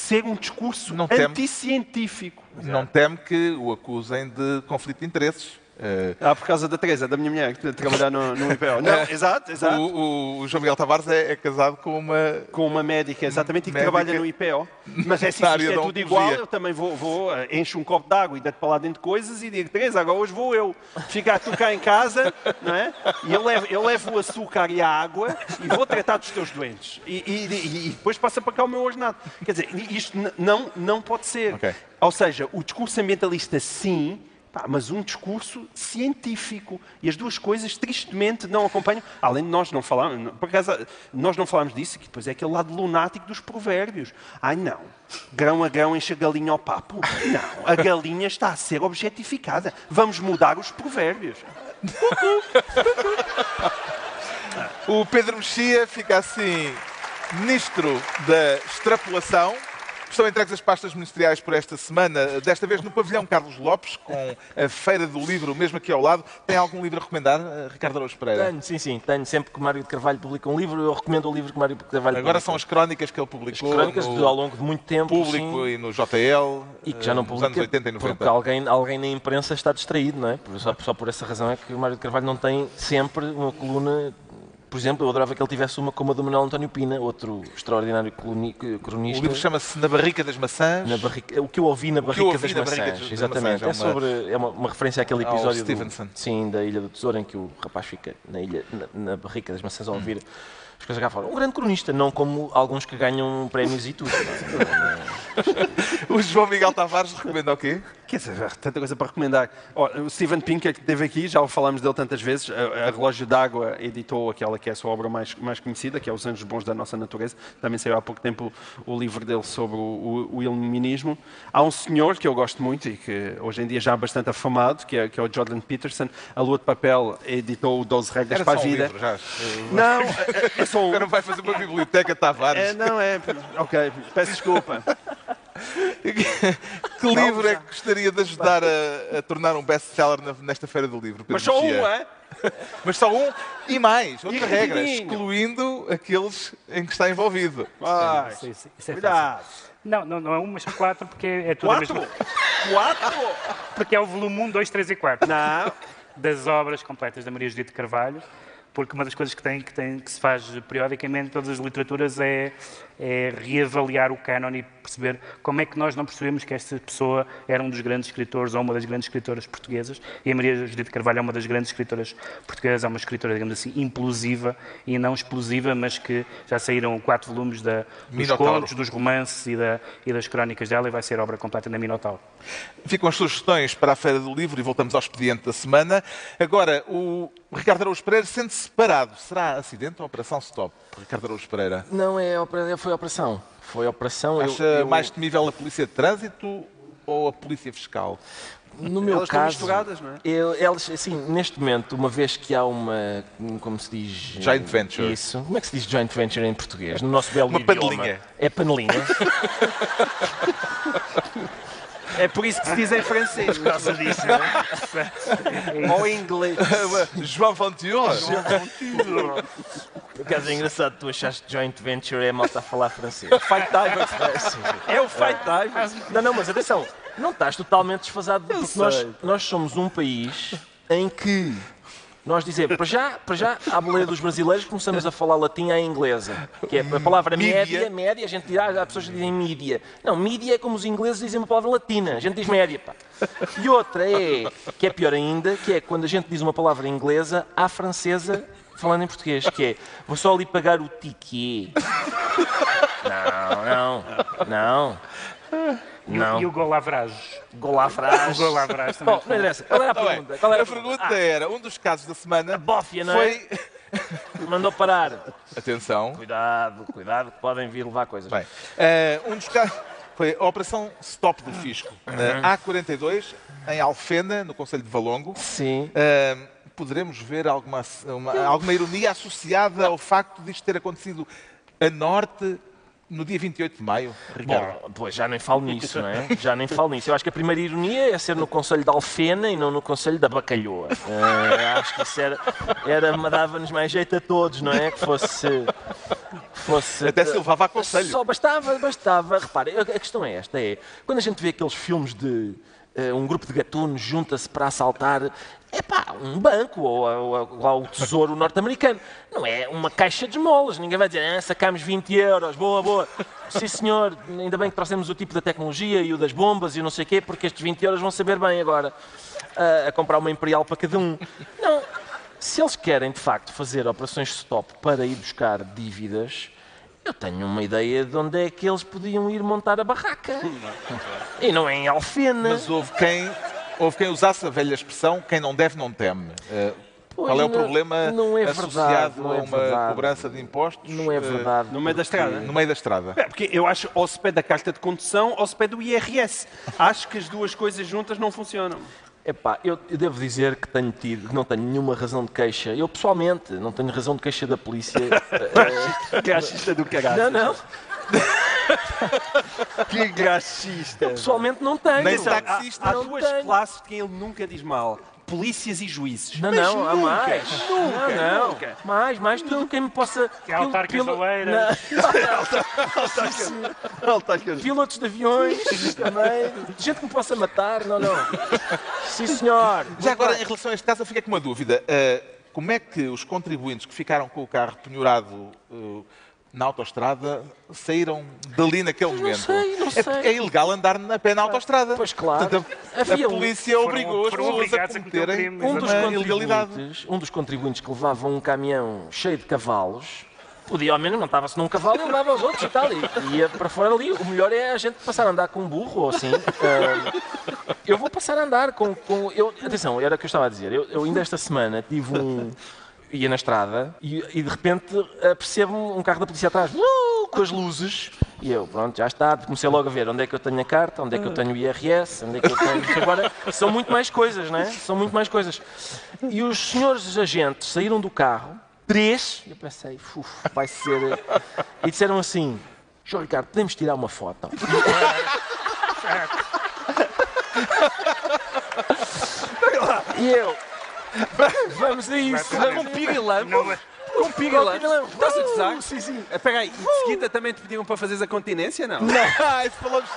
ser um discurso anticientífico. Não teme que o acusem de conflito de interesses. Uh, ah, por causa da Teresa, da minha mulher, que trabalhar no, no IPO. Não, exato, exato. O, o, João Miguel Tavares é, é, casado com uma... Com uma médica, exatamente, e que trabalha no IPO. Mas é se isto é tudo igual, eu também vou, vou uh, encho um copo de água e deito para lá dentro de coisas e digo, Teresa, agora hoje vou eu ficar tu cá em casa, não é? E eu levo, eu levo o açúcar e a água e vou tratar dos teus doentes. E, e, e, e depois passa para cá o meu ordenado. Quer dizer, isto não, não pode ser. Okay. Ou seja, o discurso ambientalista, sim, Pá, mas um discurso científico. E as duas coisas, tristemente, não acompanham. Além de nós não falarmos, por acaso, nós não disso, que depois é aquele lado lunático dos provérbios. Ai não, grão a grão enche a galinha ao papo. Não, a galinha está a ser objetificada. Vamos mudar os provérbios. O Pedro Mexia fica assim, ministro da extrapolação. Estão entregues as pastas ministeriais por esta semana, desta vez no pavilhão Carlos Lopes, com a Feira do Livro, mesmo aqui ao lado. Tem algum livro a recomendar, eh, Ricardo Araújo Pereira? Tenho, sim, sim. Tenho. Sempre que o Mário de Carvalho publica um livro, eu recomendo o livro que o Mário de Carvalho Agora publica. são as crónicas que ele publicou. As crónicas no... ao longo de muito tempo. Público sim. e no JL. E que já não publica. Nos anos 80 e 90. Porque alguém, alguém na imprensa está distraído, não é? Só, só por essa razão é que o Mário de Carvalho não tem sempre uma coluna por exemplo, eu adorava que ele tivesse uma como a do Manuel António Pina, outro extraordinário cronista. O livro chama-se Na Barrica das Maçãs. Barrica, o que eu ouvi na Barrica, ouvi das, na Maçãs, barrica das Exatamente. Maçãs. É, uma, é, sobre, é uma, uma, referência àquele episódio do, sim, da Ilha do Tesouro, em que o rapaz fica na, ilha, na, na Barrica das Maçãs a ouvir. Hum as coisas cá fora. Um grande cronista, não como alguns que ganham prémios e tudo. o João Miguel Tavares recomenda o quê? Quer dizer, tanta coisa para recomendar. Oh, o Steven Pinker, que esteve aqui, já falámos dele tantas vezes. A, a Relógio d'Água editou aquela que é a sua obra mais, mais conhecida, que é Os Anjos Bons da Nossa Natureza. Também saiu há pouco tempo o, o livro dele sobre o, o, o, iluminismo. Há um senhor que eu gosto muito e que hoje em dia já é bastante afamado, que é, que é o Jordan Peterson. A Lua de Papel editou 12 Regras Era para a Vida. Um livro, já. Não, é, é só um... Agora vai fazer uma biblioteca Tavares. É, não, é. Ok, peço desculpa. que livro é que gostaria de ajudar a, a tornar um best-seller nesta Feira do Livro? Pedro Mas só um, é? Mas só um e mais, outra e regra, excluindo aqueles em que está envolvido. Ah, sim, sim, sim. É Cuidado. Não, não, não é um, mas são quatro, porque é tudo quatro? mesmo. Quatro? Porque é o volume 1, 2, 3 e 4. Não. Das obras completas da Maria Judite Carvalho porque uma das coisas que, tem, que, tem, que se faz periodicamente em todas as literaturas é, é reavaliar o canon e perceber como é que nós não percebemos que esta pessoa era um dos grandes escritores ou uma das grandes escritoras portuguesas. E a Maria Judite Carvalho é uma das grandes escritoras portuguesas, é uma escritora, digamos assim, implosiva e não explosiva, mas que já saíram quatro volumes da, dos contos, dos romances e, da, e, das crónicas dela e vai ser obra completa na Minotauro. Ficam as sugestões para a Feira do Livro e voltamos ao expediente da semana. Agora, o Ricardo Araújo Pereira sente-se parado. Será acidente ou operação stop, Ricardo Araújo Pereira? Não, é, foi operação. Foi operação. Acha eu, eu... mais temível a polícia de trânsito ou a polícia fiscal? No meu Elas estão caso, misturadas, não é? eu- elas, assim, neste momento, uma vez que há uma, como se diz... Joint venture. Isso. Como é que se diz joint venture em português? No nosso belo Uma idioma. panelinha. É panelinha. É por isso que se diz em francês. Por causa disso, Ou em inglês. João Fontior. Por acaso é engraçado, tu achaste que joint venture é malta a falar francês. Fight divers. É. É o fight divers. Não, não, mas atenção, não estás totalmente desfasado, porque nós, nós somos um país em que nós dizemos, para já, para já, à boleia dos brasileiros, começamos a falar latim à inglesa, que é a palavra Mídia. média, média, a gente dirá, há pessoas que dizem mídia. Não, mídia é como os ingleses dizem uma palavra latina, a gente diz média, pá. E outra é, que é pior ainda, que é quando a gente diz uma palavra inglesa à francesa, falando em português, que é, vou só ali pagar o ticket. Não, não, não. E o- Não. E o Golavrage. Golafrás. O Golavrage também. Bom, não interessa. Qual era a Tá pergunta? Qual era A pergunta Ah, era, um dos casos da semana bófia, não é? foi... Mandou parar. Atenção. Cuidado, cuidado, que podem vir levar coisas. Bem, eh, um dos casos foi a Operação Stop do Fisco, na A42, em Alfena, no Conselho de Valongo. Sim. Eh, poderemos ver alguma, uma- alguma ironia associada ao facto disto ter acontecido a norte no dia 28 de maio, Ricardo? Bom, pois já nem falo nisso, não é? Já nem falo nisso. Eu acho que a primeira ironia é ser no Conselho de Alfena e não no Conselho da Bacalhoa. Eh, acho que isso era, era dava-nos mais jeito a todos, não é? Que fosse. fosse Até se levava a conselho. Só bastava, bastava. Repare, a a questão é esta: é quando a gente vê aqueles filmes de eh, um grupo de gatunos junta-se para assaltar. É pá, um banco ou, ou- ou o tesouro norte-americano. Não é uma caixa de esmolas. Ninguém vai dizer, ah, sacámos 20 euros, boa, boa. Sim, senhor, ainda bem que trouxemos o tipo da tecnologia e o das bombas e o não sei o quê, porque estes 20 euros vão saber bem agora ah, a comprar uma Imperial para cada um. Não, se eles querem de facto fazer operações stop para ir buscar dívidas, eu tenho uma ideia de onde é que eles podiam ir montar a barraca. E não é em Alfena. Mas houve quem, houve quem usasse a velha expressão, quem não deve não teme. Eh, Pois Qual é o não- problema não é verdade, associado não é a uma verdade. cobrança de impostos Não é eh, verdade. No meio da estrada. no meio da estrada? É, porque eu acho ou se pede da carta de condução ou se pede do IRS. Acho que as duas coisas juntas não funcionam. Epá, eu, eu devo dizer que tenho tido, que não tenho nenhuma razão de queixa. Eu pessoalmente não tenho razão de queixa da polícia. Eh, Graxista do caralho. não, não. Que graxista. Pessoalmente não tenho. Nem Há, taxista. há não duas tenho. classes de quem ele nunca diz mal. Polícias e juízes. Não, Mas não, há nunca, mais. Nunca, não, não. nunca. Mais, mais tudo quem me possa. Que é autarcas pilo- oeiras. Não, Pilotos de aviões também. Gente que me possa matar. Não, não. Sim, senhor. Já agora, em relação a este caso, eu fiquei com uma dúvida. Eh, como é que os contribuintes que ficaram com o carro penhorado eh, na autoestrada saíram dali naquele não momento? sei, não é sei. é ilegal andar na pé na autoestrada. Pois claro. Portanto, a, a um- polícia foram- obrigou as foram pessoas a a cometerem um dos, ilegalidade. contribuintes, um dos contribuintes que levava um caminhão cheio de cavalos, podia ao menos montava-se num cavalo e levava os outros e tal. E ia para fora ali. O melhor é a gente passar a andar com um burro ou assim. Eu vou passar a andar com. com eu, atenção, era o que eu estava a dizer. Eu, eu ainda esta semana tive um. Ia na estrada e, e de repente percebo um carro da polícia atrás. uh, com as luzes. E eu, pronto, já está. Comecei logo a ver onde é que eu tenho a carta, onde é que eu tenho o IRS, onde é que eu tenho. Agora, são muito mais coisas, não é? São muito mais coisas. E os senhores agentes saíram do carro, três, e eu pensei, "Uf, vai ser. E disseram assim: João Ricardo, podemos tirar uma foto? E eu, vamos a isso. Com pirilampo. Não Com pirilampo. Estás a gozar? Sim, sim. Espera aí, de seguida também te pediram para fazeres a continência? Não. Ah, isso falamos-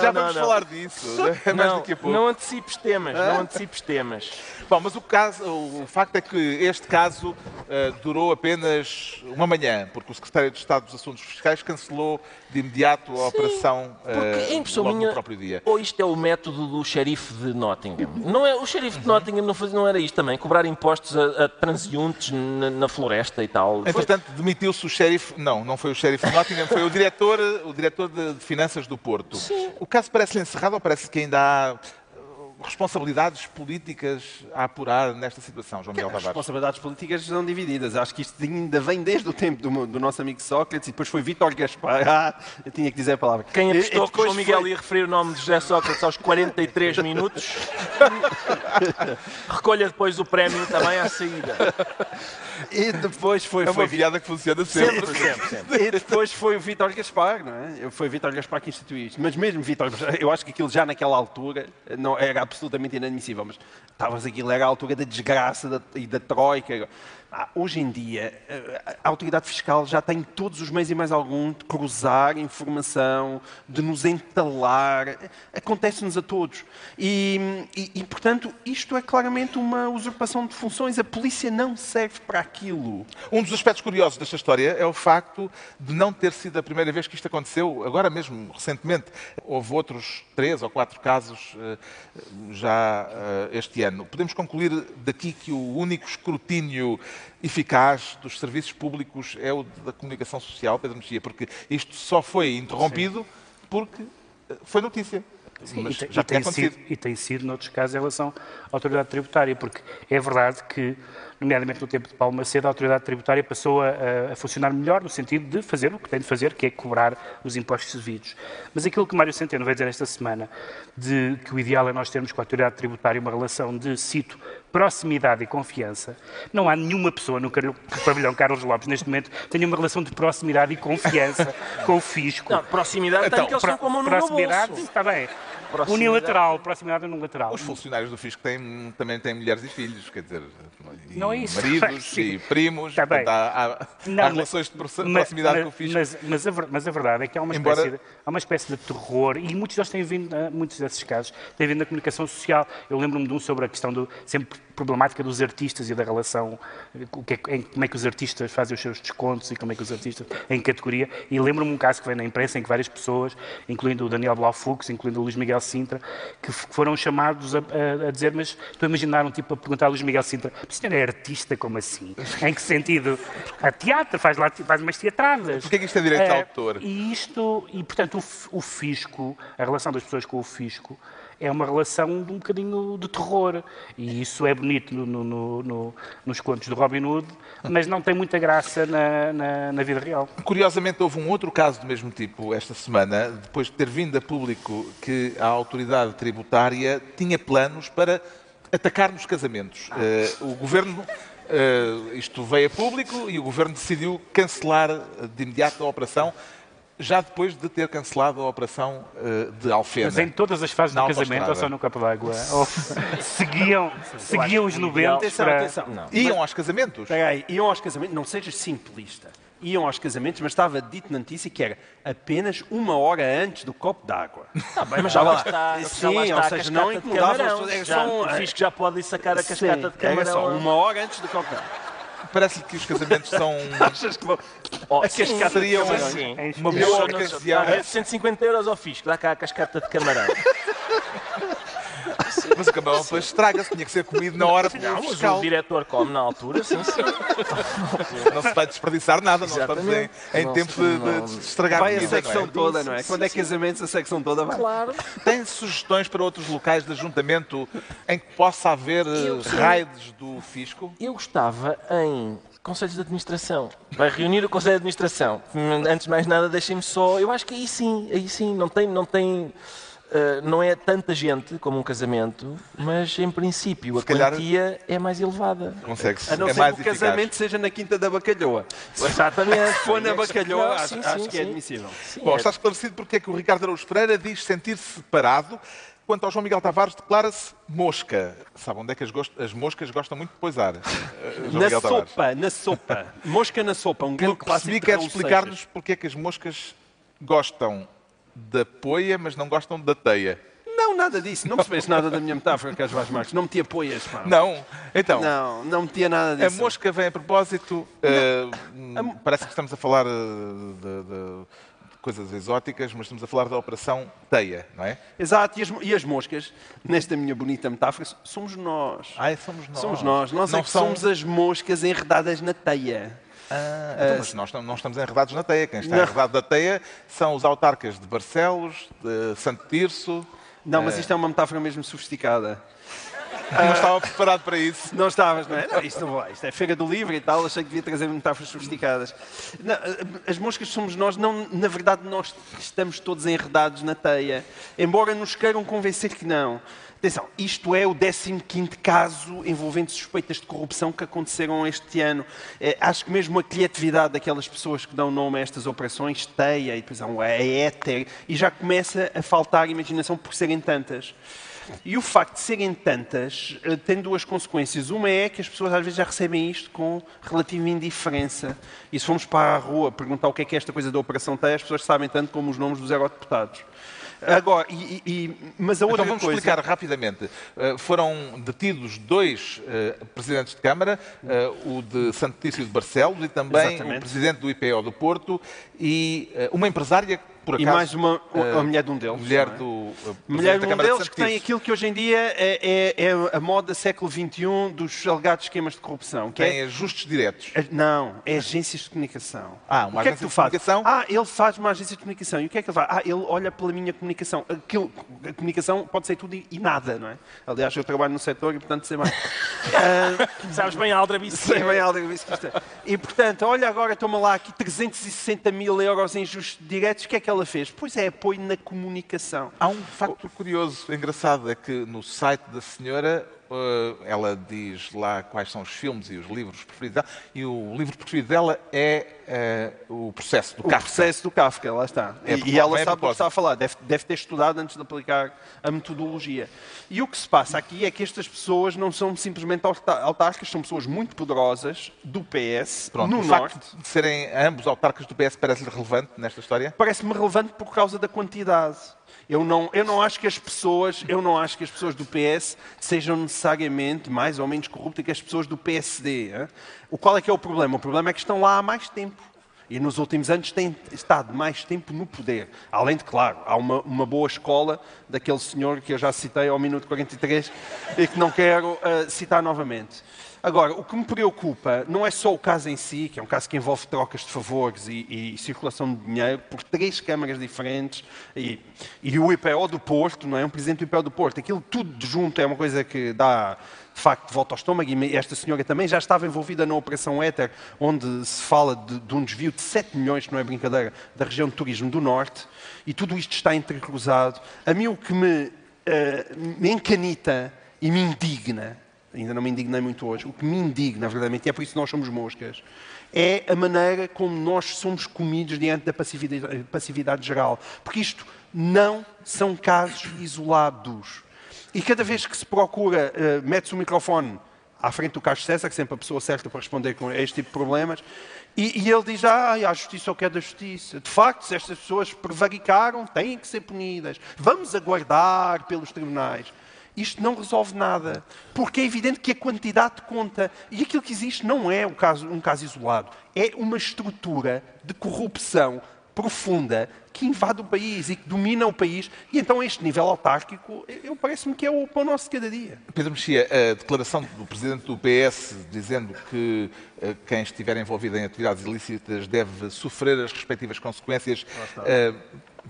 Já não, vamos não. falar disso. Mais Não, daqui a pouco. não antecipes temas, não antecipes temas. Bom, mas o, caso, o facto é que este caso eh, durou apenas uma manhã, porque o Secretário de Estado dos Assuntos Fiscais cancelou de imediato a operação eh, Porque, em impressão logo minha, no próprio dia. ou isto é o método do xerife de Nottingham. Não é, o xerife de Nottingham não, não era isto também? Cobrar impostos a, a transeuntes na, na floresta e tal. Entretanto, demitiu-se o xerife. Não, não foi o xerife de Nottingham, foi o diretor, o diretor de, de Finanças do Porto. O caso parece-lhe encerrado ou parece que ainda há uh, responsabilidades políticas a apurar nesta situação, João Miguel As Tavares? responsabilidades políticas são divididas. Acho que isto ainda vem desde o tempo do, do nosso amigo Sócrates e depois foi Vítor Gaspar. Ah, eu tinha que dizer a palavra. Quem apostou que o João Miguel foi- ia referir o nome de José Sócrates aos 43 minutos, recolha depois o prémio também à saída. E depois foi, É uma foi piada que funciona sempre. Sempre, sempre, sempre. E depois foi o Vítor Gaspar, não é? Foi o Vítor Gaspar que instituiu isto. Mas mesmo Vítor eu acho que aquilo já naquela altura não, era absolutamente inadmissível. Mas estavas aquilo, era a altura da desgraça da- e da troika. Ah, hoje em dia, eh, a autoridade fiscal já tem todos os meios e mais algum de cruzar informação, de nos entalar. Acontece-nos a todos. E, e- e, portanto, isto é claramente uma usurpação de funções. A polícia não serve para aquilo. Um dos aspectos curiosos desta história é o facto de não ter sido a primeira vez que isto aconteceu, agora mesmo, recentemente. Houve outros três ou quatro casos eh, já eh, este ano. Podemos concluir daqui que o único escrutínio eficaz dos serviços públicos é o da comunicação social, Pedro Mexia, porque isto só foi interrompido porque eh, foi notícia. Sim, Mas e, já e tem acontecido. sido, e tem sido, noutros casos, em relação à autoridade tributária, porque é verdade que, nomeadamente no tempo de Paulo Macedo, a autoridade tributária passou a, a- funcionar melhor no sentido de fazer o que tem de fazer, que é cobrar os impostos devidos. Mas aquilo que Mário Centeno veio dizer esta semana, de que o ideal é nós termos com a autoridade tributária uma relação de, cito, proximidade e confiança, não há nenhuma pessoa no pavilhão Carlos Lopes, neste momento, que tenha uma relação de proximidade e confiança com o fisco. Não, proximidade Então, tem que eles estão com a mão no meu proximidade, bolso. está bem. Proximidade. Unilateral, proximidade unilateral. Os funcionários do Fisco têm, também têm mulheres e filhos, quer dizer, Não é isso. maridos Sim. e primos. Bem. portanto, há, há- Não, há mas- relações de proximidade mas, com o Fisco. Mas, mas a, mas a verdade é que há uma, Embora- espécie de, há uma espécie de terror, e muitos deles têm vindo, eh, muitos desses casos, têm vindo na comunicação social. Eu lembro-me de um sobre a questão do, sempre problemática dos artistas e da relação, é- como é que os artistas fazem os seus descontos e como é que os artistas, em categoria. E lembro-me um caso que vem na imprensa em que várias pessoas, incluindo o Daniel Blaufux, incluindo o Luís Miguel Sintra, que foram chamados a, a- a dizer, mas estou a imaginar um tipo a perguntar ao Luís Miguel Sintra, o senhor é artista, como assim? Em que sentido? A teatro, faz lá faz umas teatradas. Porquê que isto é direito de Eh, autor? E isto, e portanto, o, o fisco, a relação das pessoas com o fisco, é uma relação de um bocadinho de terror. E isso é bonito no- no- no- no- nos contos do Robin Hood, mas não tem muita graça na, na- na vida real. Curiosamente, houve um outro caso do mesmo tipo esta semana, depois de ter vindo a público que a autoridade tributária tinha planos para atacar nos casamentos. Eh, o governo, eh, isto veio a público e o governo decidiu cancelar de imediato a operação, já depois de ter cancelado a operação eh, de Alfena. Mas em todas as fases do casamento, ou só no copo d'água, seguiam, seguiam os que o 90 ideal- Atenção, para... atenção. Não. Iam aos casamentos. Espera aí, iam aos casamentos, não sejas simplista. Iam aos casamentos, mas estava dito na notícia que era apenas uma hora antes do copo d'água. Está bem, mas já lá está, já Sim, lá está ou seja, não de incomodava as camarão. pessoas, era Já- só um- O fisco já pode ir sacar a cascata de Era camarão. só uma hora antes do copo d'água. Parece-lhe que os casamentos são Achas que vão... Oh, a sim, cascata seria de um- camarões? Sim. Em uma boa ocasião. É 150 euros ao fisco, dá cá a cascata de camarão. Mas o camarão depois estraga-se, tinha que ser comido na hora Não, mas fiscal. o diretor come na altura, sim, sim. Não se vai desperdiçar nada, não estamos em, em Não tempo de, não- de estragar Vai a comida, secção não é? toda, não é? Sim, Quando é sim. casamentos, a secção toda vai. Claro. Tem sugestões para outros locais de ajuntamento em que possa haver eh, Eu, raids do fisco? Eu gostava em conselhos de administração. Vai reunir o conselho de administração. Antes de mais nada, deixem-me só. Eu acho que aí sim, aí sim, não tem. Não tem eh, não é tanta gente como um casamento, mas em princípio a calhar- quantia é mais elevada. Consegue-se. A não é ser mais que o eficaz. casamento seja na Quinta da Bacalhoa. Exatamente. Se for na Bacalhoa, Não, acho, sim, acho sim, que é sim. admissível. Sim, Bom, é. está esclarecido porque é que o Ricardo Araújo Pereira diz sentir-se separado. Quanto ao João Miguel Tavares, declara-se mosca. Sabe onde é que as, as moscas gostam muito de poisar? eh, João Na Miguel Tavares. sopa, na sopa. Mosca na sopa, um grande Pelo clássico de quer Raul explicar-nos porque é que as moscas gostam da poia, mas não gostam da teia. Não, nada disso. Não percebeste nada da minha metáfora, Carlos Vaz Marques. Não metia poias, pá. Não? Então, Não, não metia nada a disso. mosca vem a propósito. eh, hum, parece que estamos a falar eh, de, de coisas exóticas, mas estamos a falar da Operação Teia, não é? Exato, e as, e as moscas, nesta minha bonita metáfora, somos nós. Ai, somos nós. Somos nós. Nós é somos as moscas enredadas na teia. Ah, então, mas nós não, estamos enredados na teia. Quem está Não. enredado na teia são os autarcas de Barcelos, de Santo Tirso, Não, mas isto é uma metáfora mesmo sofisticada. Não estava preparado para isso. Não estavas, não é? Não, isto, não, isto é feira do livro e tal, achei que devia trazer metáforas sofisticadas. Não, as moscas somos nós, não, na verdade nós estamos todos enredados na teia, embora nos queiram convencer que não. Atenção, isto é o 15 caso envolvendo suspeitas de corrupção que aconteceram este ano. É, acho que mesmo a criatividade daquelas pessoas que dão nome a estas operações, teia e depois há a éter, e já começa a faltar imaginação por serem tantas. E o facto de serem tantas eh, tem duas consequências. Uma é que as pessoas às vezes já recebem isto com relativa indiferença. E se formos para a rua perguntar o que é que é esta coisa da Operação Teia, as pessoas sabem tanto como os nomes dos eurodeputados. Agora, e, e, mas a outra então vamos coisa... explicar rapidamente. Uh, foram detidos dois uh, presidentes de Câmara, uh, o de Santício de Barcelos e também Exatamente. o presidente do IPO do Porto e uma empresária por acaso, e mais uma, uh, a mulher de um deles. Mulher, é? do, uh, mulher de um deles que tem aquilo que hoje em dia é, é, é, a moda século XXI dos alegados esquemas de corrupção. Que tem é, ajustes diretos. não, é agências de comunicação. Ah, uma o que agência é que tu de comunicação? Ah, ele faz uma agência de comunicação. E o que é que ele faz? Ah, ele olha pela minha comunicação. Aquilo, a comunicação pode ser tudo e, e nada, não é? Aliás, eu trabalho no setor e, portanto, sei mais. uh, Sabes bem a aldrabice. Sei bem a aldrabice que isto é. E, portanto, olha agora, toma lá aqui 360 mil euros em ajustes diretos. O que é que ela fez? Pois é, apoio na comunicação. Há um facto curioso, engraçado, é que no site da senhora ela diz lá quais são os filmes e os livros preferidos dela, e o livro preferido dela é uh, o processo do o Kafka. O processo do Kafka, lá está. É e, e ela é sabe o que está a falar, deve, deve, ter estudado antes de aplicar a metodologia. E o que se passa aqui é que estas pessoas não são simplesmente autárquicas, são pessoas muito poderosas do PS, Pronto, no o Norte. facto de serem ambos autarcas do PS parece-lhe relevante nesta história? Parece-me relevante por causa da quantidade. Eu não, eu não acho que as pessoas, eu não acho que as pessoas do PS sejam necessariamente mais ou menos corruptas que as pessoas do PSD. Hein? O qual é que é o problema? O problema é que estão lá há mais tempo. E nos últimos anos têm estado mais tempo no poder. Além de, claro, há uma, uma boa escola daquele senhor que eu já citei ao minuto 43 e que não quero uh, citar novamente. Agora, o que me preocupa não é só o caso em si, que é um caso que envolve trocas de favores e, e circulação de dinheiro por três câmaras diferentes e, e, o IPO do Porto, não é? Um presidente do IPO do Porto. Aquilo tudo junto é uma coisa que dá, de facto, volta ao estômago. E esta senhora também já estava envolvida na Operação Éter, onde se fala de, de um desvio de 7 milhões, que não é brincadeira, da região de turismo do Norte. E tudo isto está entrecruzado. A mim o que me, uh, me encanita e me indigna ainda não me indignei muito hoje, o que me indigna, verdadeiramente, e é por isso que nós somos moscas, é a maneira como nós somos comidos diante da passividade, passividade geral. Porque isto não são casos isolados. E cada vez que se procura, uh, mete-se o microfone à frente do Carlos César, que é sempre a pessoa certa para responder com este tipo de problemas, e, e ele diz, ah, a justiça é o que é da justiça. De facto, se estas pessoas prevaricaram, têm que ser punidas. Vamos aguardar pelos tribunais isto não resolve nada. Porque é evidente que a quantidade conta. E aquilo que existe não é um caso, um caso isolado. É uma estrutura de corrupção profunda que invade o país e que domina o país. E então este nível autárquico, eu parece-me que é o pão nosso de cada dia. Pedro Mexia, a declaração do Presidente do PS dizendo que eh, quem estiver envolvido em atividades ilícitas deve sofrer as respectivas consequências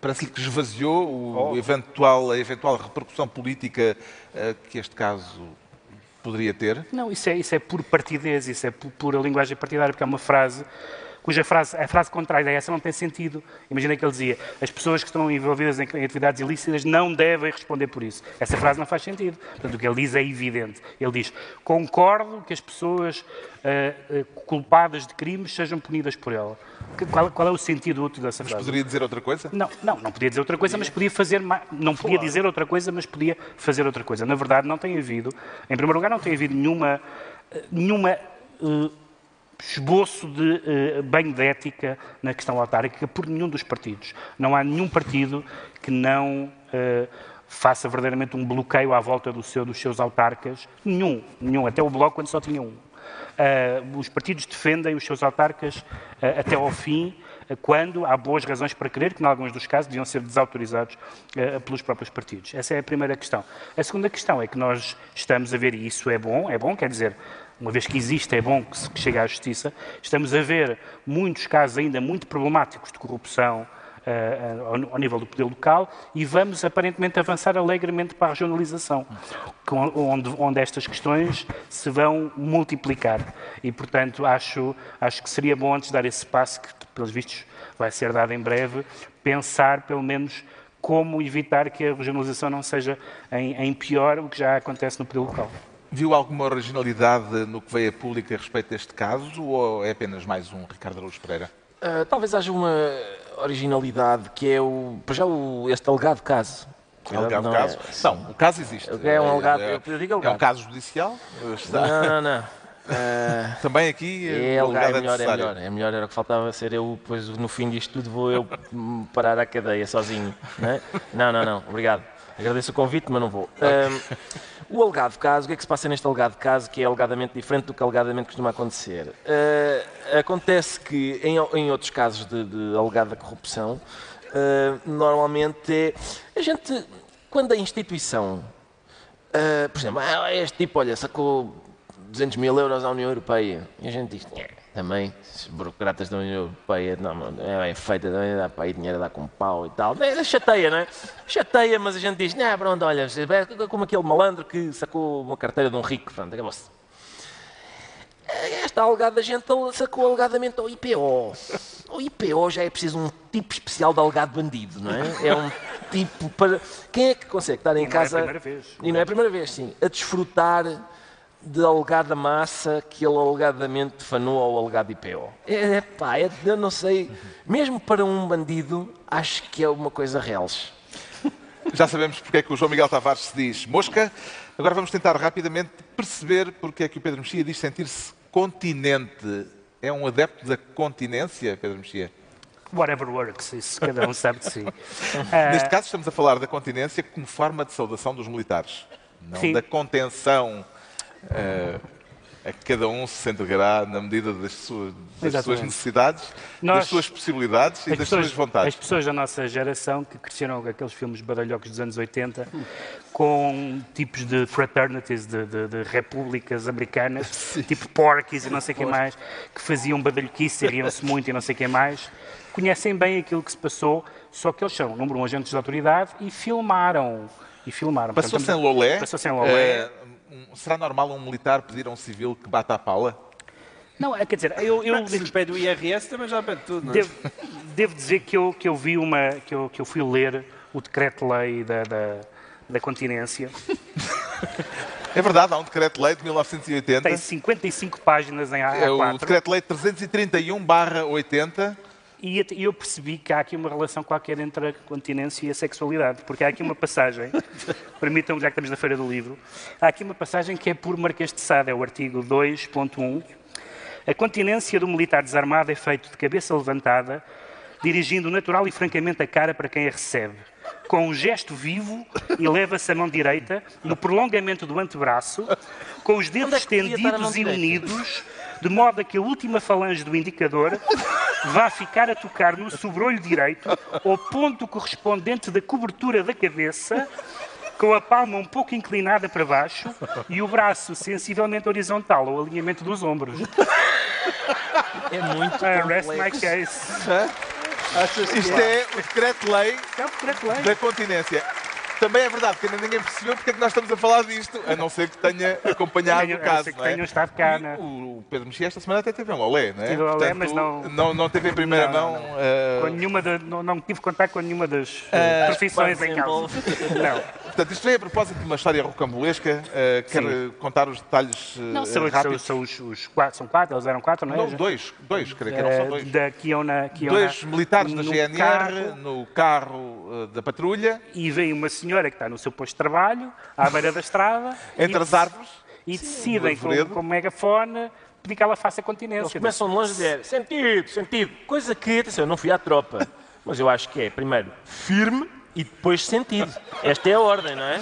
parece-lhe que esvaziou o oh. eventual, a eventual repercussão política uh, que este caso poderia ter? Não, isso é, isso é por partidez, isso é pura linguagem partidária, porque é uma frase cuja frase, a frase contrária a essa não tem sentido. Imagina que ele dizia, as pessoas que estão envolvidas em, em atividades ilícitas não devem responder por isso. Essa frase não faz sentido. Portanto, o que ele diz é evidente. Ele diz, concordo que as pessoas uh, uh, culpadas de crimes sejam punidas por ela. Qual, qual, é o sentido útil dessa frase? Mas poderia dizer outra coisa? Não, não, não podia dizer outra coisa, mas podia fazer não podia dizer outra coisa, mas podia fazer outra coisa. Na verdade, não tem havido, em primeiro lugar, não tem havido nenhuma eh, nenhuma uh, esboço de uh, banho de ética na questão autárquica por nenhum dos partidos. Não há nenhum partido que não uh, faça verdadeiramente um bloqueio à volta do seu, dos seus autarcas. Nenhum, nenhum. Até o Bloco, quando só tinha um. Uh, os partidos defendem os seus autarcas até ao fim, quando há boas razões para crer que, em alguns dos casos, deviam ser desautorizados pelos próprios partidos. Essa é a primeira questão. A segunda questão é que nós estamos a ver, e isso é bom, é bom, quer dizer, uma vez que existe, é bom que chegue à justiça, estamos a ver muitos casos ainda muito problemáticos de corrupção uh, ao, ao, nível do poder local e vamos aparentemente avançar alegremente para a regionalização, onde, onde estas questões se vão multiplicar. E, portanto, acho, acho que seria bom, antes de dar esse passo, que pelos vistos vai ser dado em breve, pensar pelo menos como evitar que a regionalização não seja em, em pior o que já acontece no período local. Viu alguma originalidade no que veio a público a respeito deste caso ou é apenas mais um Ricardo Araújo Pereira? Uh, talvez haja uma originalidade que é o, já o, este alegado caso. Alegado não caso? É, não, o caso existe. É um alegado, é, eu digo alegado. É um caso judicial? Está... Não, não, não. Uh, Também aqui é, é, melhor, é melhor, é melhor, era o que faltava ser eu, depois no fim disto tudo vou eu parar à cadeia sozinho. Não, é? não, não, não, obrigado. Agradeço o convite, mas não vou. Uh, o alegado caso, o que é que se passa neste alegado caso que é alegadamente diferente do que alegadamente costuma acontecer? Uh, acontece que em, em, outros casos de, de alegada corrupção, normalmente é, a gente, quando a instituição, por exemplo, ah, este tipo, olha, sacou 200 mil euros à União Europeia. E a gente diz, também, os burocratas da União Europeia, não, é bem feita, também dá para aí dinheiro dar com pau e tal. É, chateia, não é? Chateia, mas a gente diz, não, pronto, olha, é como aquele malandro que sacou uma carteira de um rico, pronto, acabou-se. Esta alegada gente sacou alegadamente ao IPO. O IPO já é preciso um tipo especial de alegado bandido, não é? É um tipo para. Quem é que consegue estar em e casa. Não é a primeira vez. E não é a primeira vez, sim. A desfrutar de alegada massa que ele alegadamente defanou ao alegado IPO. É, pá, é, eu não sei, mesmo para um bandido, acho que é uma coisa reles. Já sabemos porque é que o João Miguel Tavares se diz mosca. Agora vamos tentar rapidamente perceber porque é que o Pedro Mexia diz sentir-se continente. É um adepto da continência, Pedro Mexia? Whatever works, isso cada um sabe de si. Neste caso estamos a falar da continência como forma de saudação dos militares, não Sim. da contenção a que cada um se entregará na medida das suas, das suas necessidades, Nós, das suas possibilidades e das pessoas, suas vontades. As pessoas da nossa geração que cresceram com aqueles filmes badalhocos dos anos 80, com tipos de fraternities, de, de, de repúblicas americanas, Sim. tipo Porkies e não sei quem mais, que faziam badalhoquice e riam-se muito e não sei quem mais, conhecem bem aquilo que se passou, só que eles são, número um, agentes de autoridade e filmaram. E filmaram. Passou sem lolé. Passou sem lolé. É um, será normal um militar pedir a um civil que bata a pala? Não, é, quer dizer, eu... eu se pede o IRS também já pede tudo, não é? Devo, devo, dizer que eu, que eu vi uma... que eu, que eu fui ler o decreto-lei da, da, da continência. É verdade, há um decreto-lei de 1980. Tem 55 páginas em A4. É o decreto-lei 331-80 e eu percebi que há aqui uma relação qualquer entre a continência e a sexualidade, porque há aqui uma passagem, permitam-me, já que estamos na Feira do Livro, há aqui uma passagem que é por Marquês de Sade, é o artigo 2.1. A continência do militar desarmado é feito de cabeça levantada, dirigindo natural e francamente a cara para quem a recebe. Com um gesto vivo, eleva-se a mão direita no prolongamento do antebraço, com os dedos é estendidos e unidos, de modo a que a última falange do indicador vá ficar a tocar no sobrolho direito, ao ponto correspondente da cobertura da cabeça, com a palma um pouco inclinada para baixo e o braço sensivelmente horizontal ao alinhamento dos ombros. É muito uh, Rest my case. Isto é o decreto-lei é da continência. Também é verdade que ainda ninguém percebeu porque é que nós estamos a falar disto, a não ser que tenha acompanhado o caso. Que não é? tenham estado cá, né? O Pedro Mexia esta semana até teve um olé, não é? Tive olé, mas não... não... Não teve em primeira não, mão... Não, uh... com nenhuma de, não, não tive contato com nenhuma das uh, profissões em causa. não. Portanto, isto vem a propósito de uma história rocambolesca. Uh, quer Sim. contar os detalhes uh, não, são, rápidos? São, os, os, quatro, são quatro, eles eram quatro, não é? Não, dois, dois, creio que eram só dois. Da, que iam na, que iam dois na, militares da GNR carro, no carro uh, da patrulha. E vem uma senhora que está no seu posto de trabalho, à beira da estrada. Entre e, as árvores. E decidem com, com megafone pedir que ela faça continência. Eles começam de longe a dizer, sentido, sentido. Coisa que, atenção, eu não fui à tropa, mas eu acho que é, primeiro, firme e depois sentido. Esta é a ordem, não é?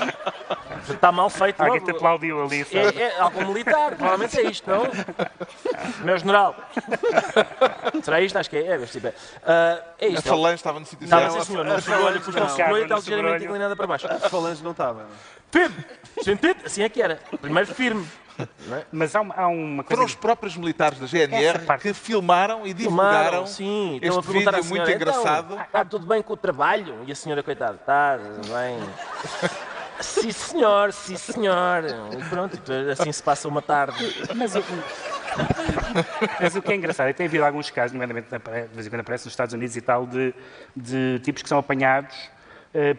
Está mal feito. Alguém te aplaudiu ali. É, é algo militar, provavelmente é isto, não? Meu general. Será isto? Acho que é. É, tipo, uh, é isto. A falange estava no sítio certo. Estava, sim, senhor. Não chegou, olha, puxou o sobrolho e está ligeiramente inclinada para baixo. A falange não estava. Firme. Sentido? Assim é que era. Primeiro firme. É? Mas há uma, há uma coisa... Foram os próprios militares da GNR que filmaram e divulgaram filmaram, sim. este vídeo senhora, muito engraçado. Está ah, tudo bem com o trabalho? E a senhora, coitada, está bem... Sim, senhor, sim, senhor. E pronto, assim se passa uma tarde. Mas o, mas o que é engraçado é que tem havido alguns casos, nomeadamente de vez em quando aparece nos Estados Unidos e tal, de, de tipos que são apanhados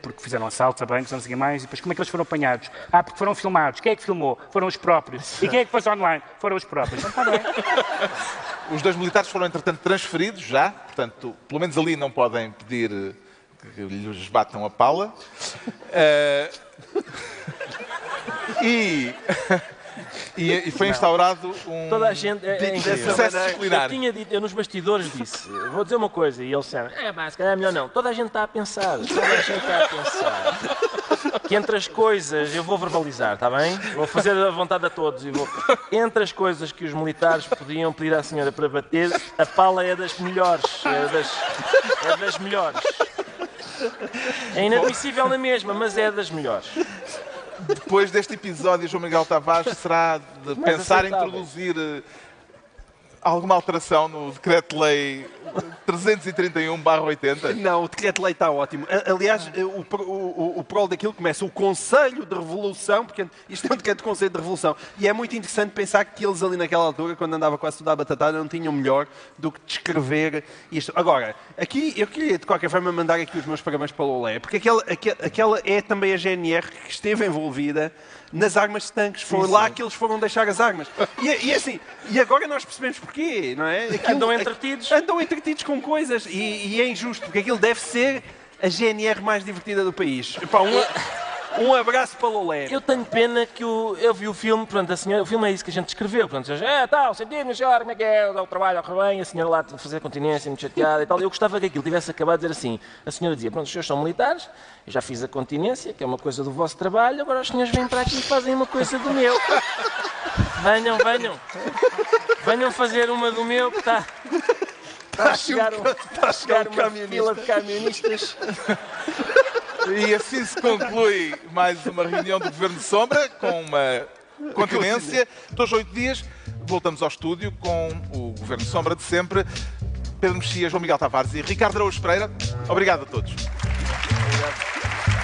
porque fizeram assaltos a bancos, não sei mais, e depois como é que eles foram apanhados? Ah, porque foram filmados. Quem é que filmou? Foram os próprios. E quem é que pôs online? Foram os próprios. Então, tá bem. Os dois militares foram, entretanto, transferidos já, portanto, pelo menos ali não podem pedir que lhes batam a pala. Uh, e, e, e, foi instaurado um Toda a gente, é, é processo disciplinar. Eu tinha dito, eu nos bastidores disse, vou dizer uma coisa, e eles disseram, é pá, se calhar é melhor não. Toda a gente está a pensar, toda a gente está a pensar. Que entre as coisas, eu vou verbalizar, está bem? Vou fazer a vontade a todos. E vou, entre as coisas que os militares podiam pedir à senhora para bater, a pala é das melhores. É das, é das melhores. É inadmissível na mesma, mas é das melhores. Depois deste episódio, João Miguel Tavares será de pensar em introduzir eh, alguma alteração no decreto-lei 331-80? Não, o decreto-lei está ótimo. Aliás, eh, o, o, o prol daquilo começa o Conselho de Revolução, porque isto é um decreto de Conselho de Revolução. E é muito interessante pensar que eles ali naquela altura, quando andava quase tudo à batatada, não tinham melhor do que descrever isto. Agora, aqui eu queria de qualquer forma mandar aqui os meus parabéns para o Lolé, porque aquela, aquela é também a GNR que esteve envolvida nas armas de tanques. Foi sim, lá sim. que eles foram deixar as armas. E, e assim, e agora nós percebemos porquê, não é? Aquilo, andam entretidos. Andam entretidos com coisas. E, e, é injusto, porque aquilo deve ser a GNR mais divertida do país. Epá, um, um abraço para Lolé. Eu tenho pena que o, eu vi o filme, pronto, a senhora, o filme é isso que a gente escreveu, pronto, é tal, sentido, senhor, como é que é, o trabalho ao bem, a senhora lá a fazer continência, muito chateada e tal. Eu gostava que aquilo tivesse acabado de dizer assim. A senhora dizia, pronto, os senhores são militares, eu já fiz a continência, que é uma coisa do vosso trabalho, agora os senhores vêm para aqui e fazem uma coisa do meu. Venham, venham. Venham fazer uma do meu que está. Está a chegar, um, está a chegar uma fila de camionistas. E assim se conclui mais uma reunião do Governo de Sombra, com uma continência. Dois, oito dias, voltamos ao estúdio com o Governo de Sombra de sempre. Pedro Mexia, João Miguel Tavares e Ricardo Araújo Pereira. Obrigado a todos. Obrigado.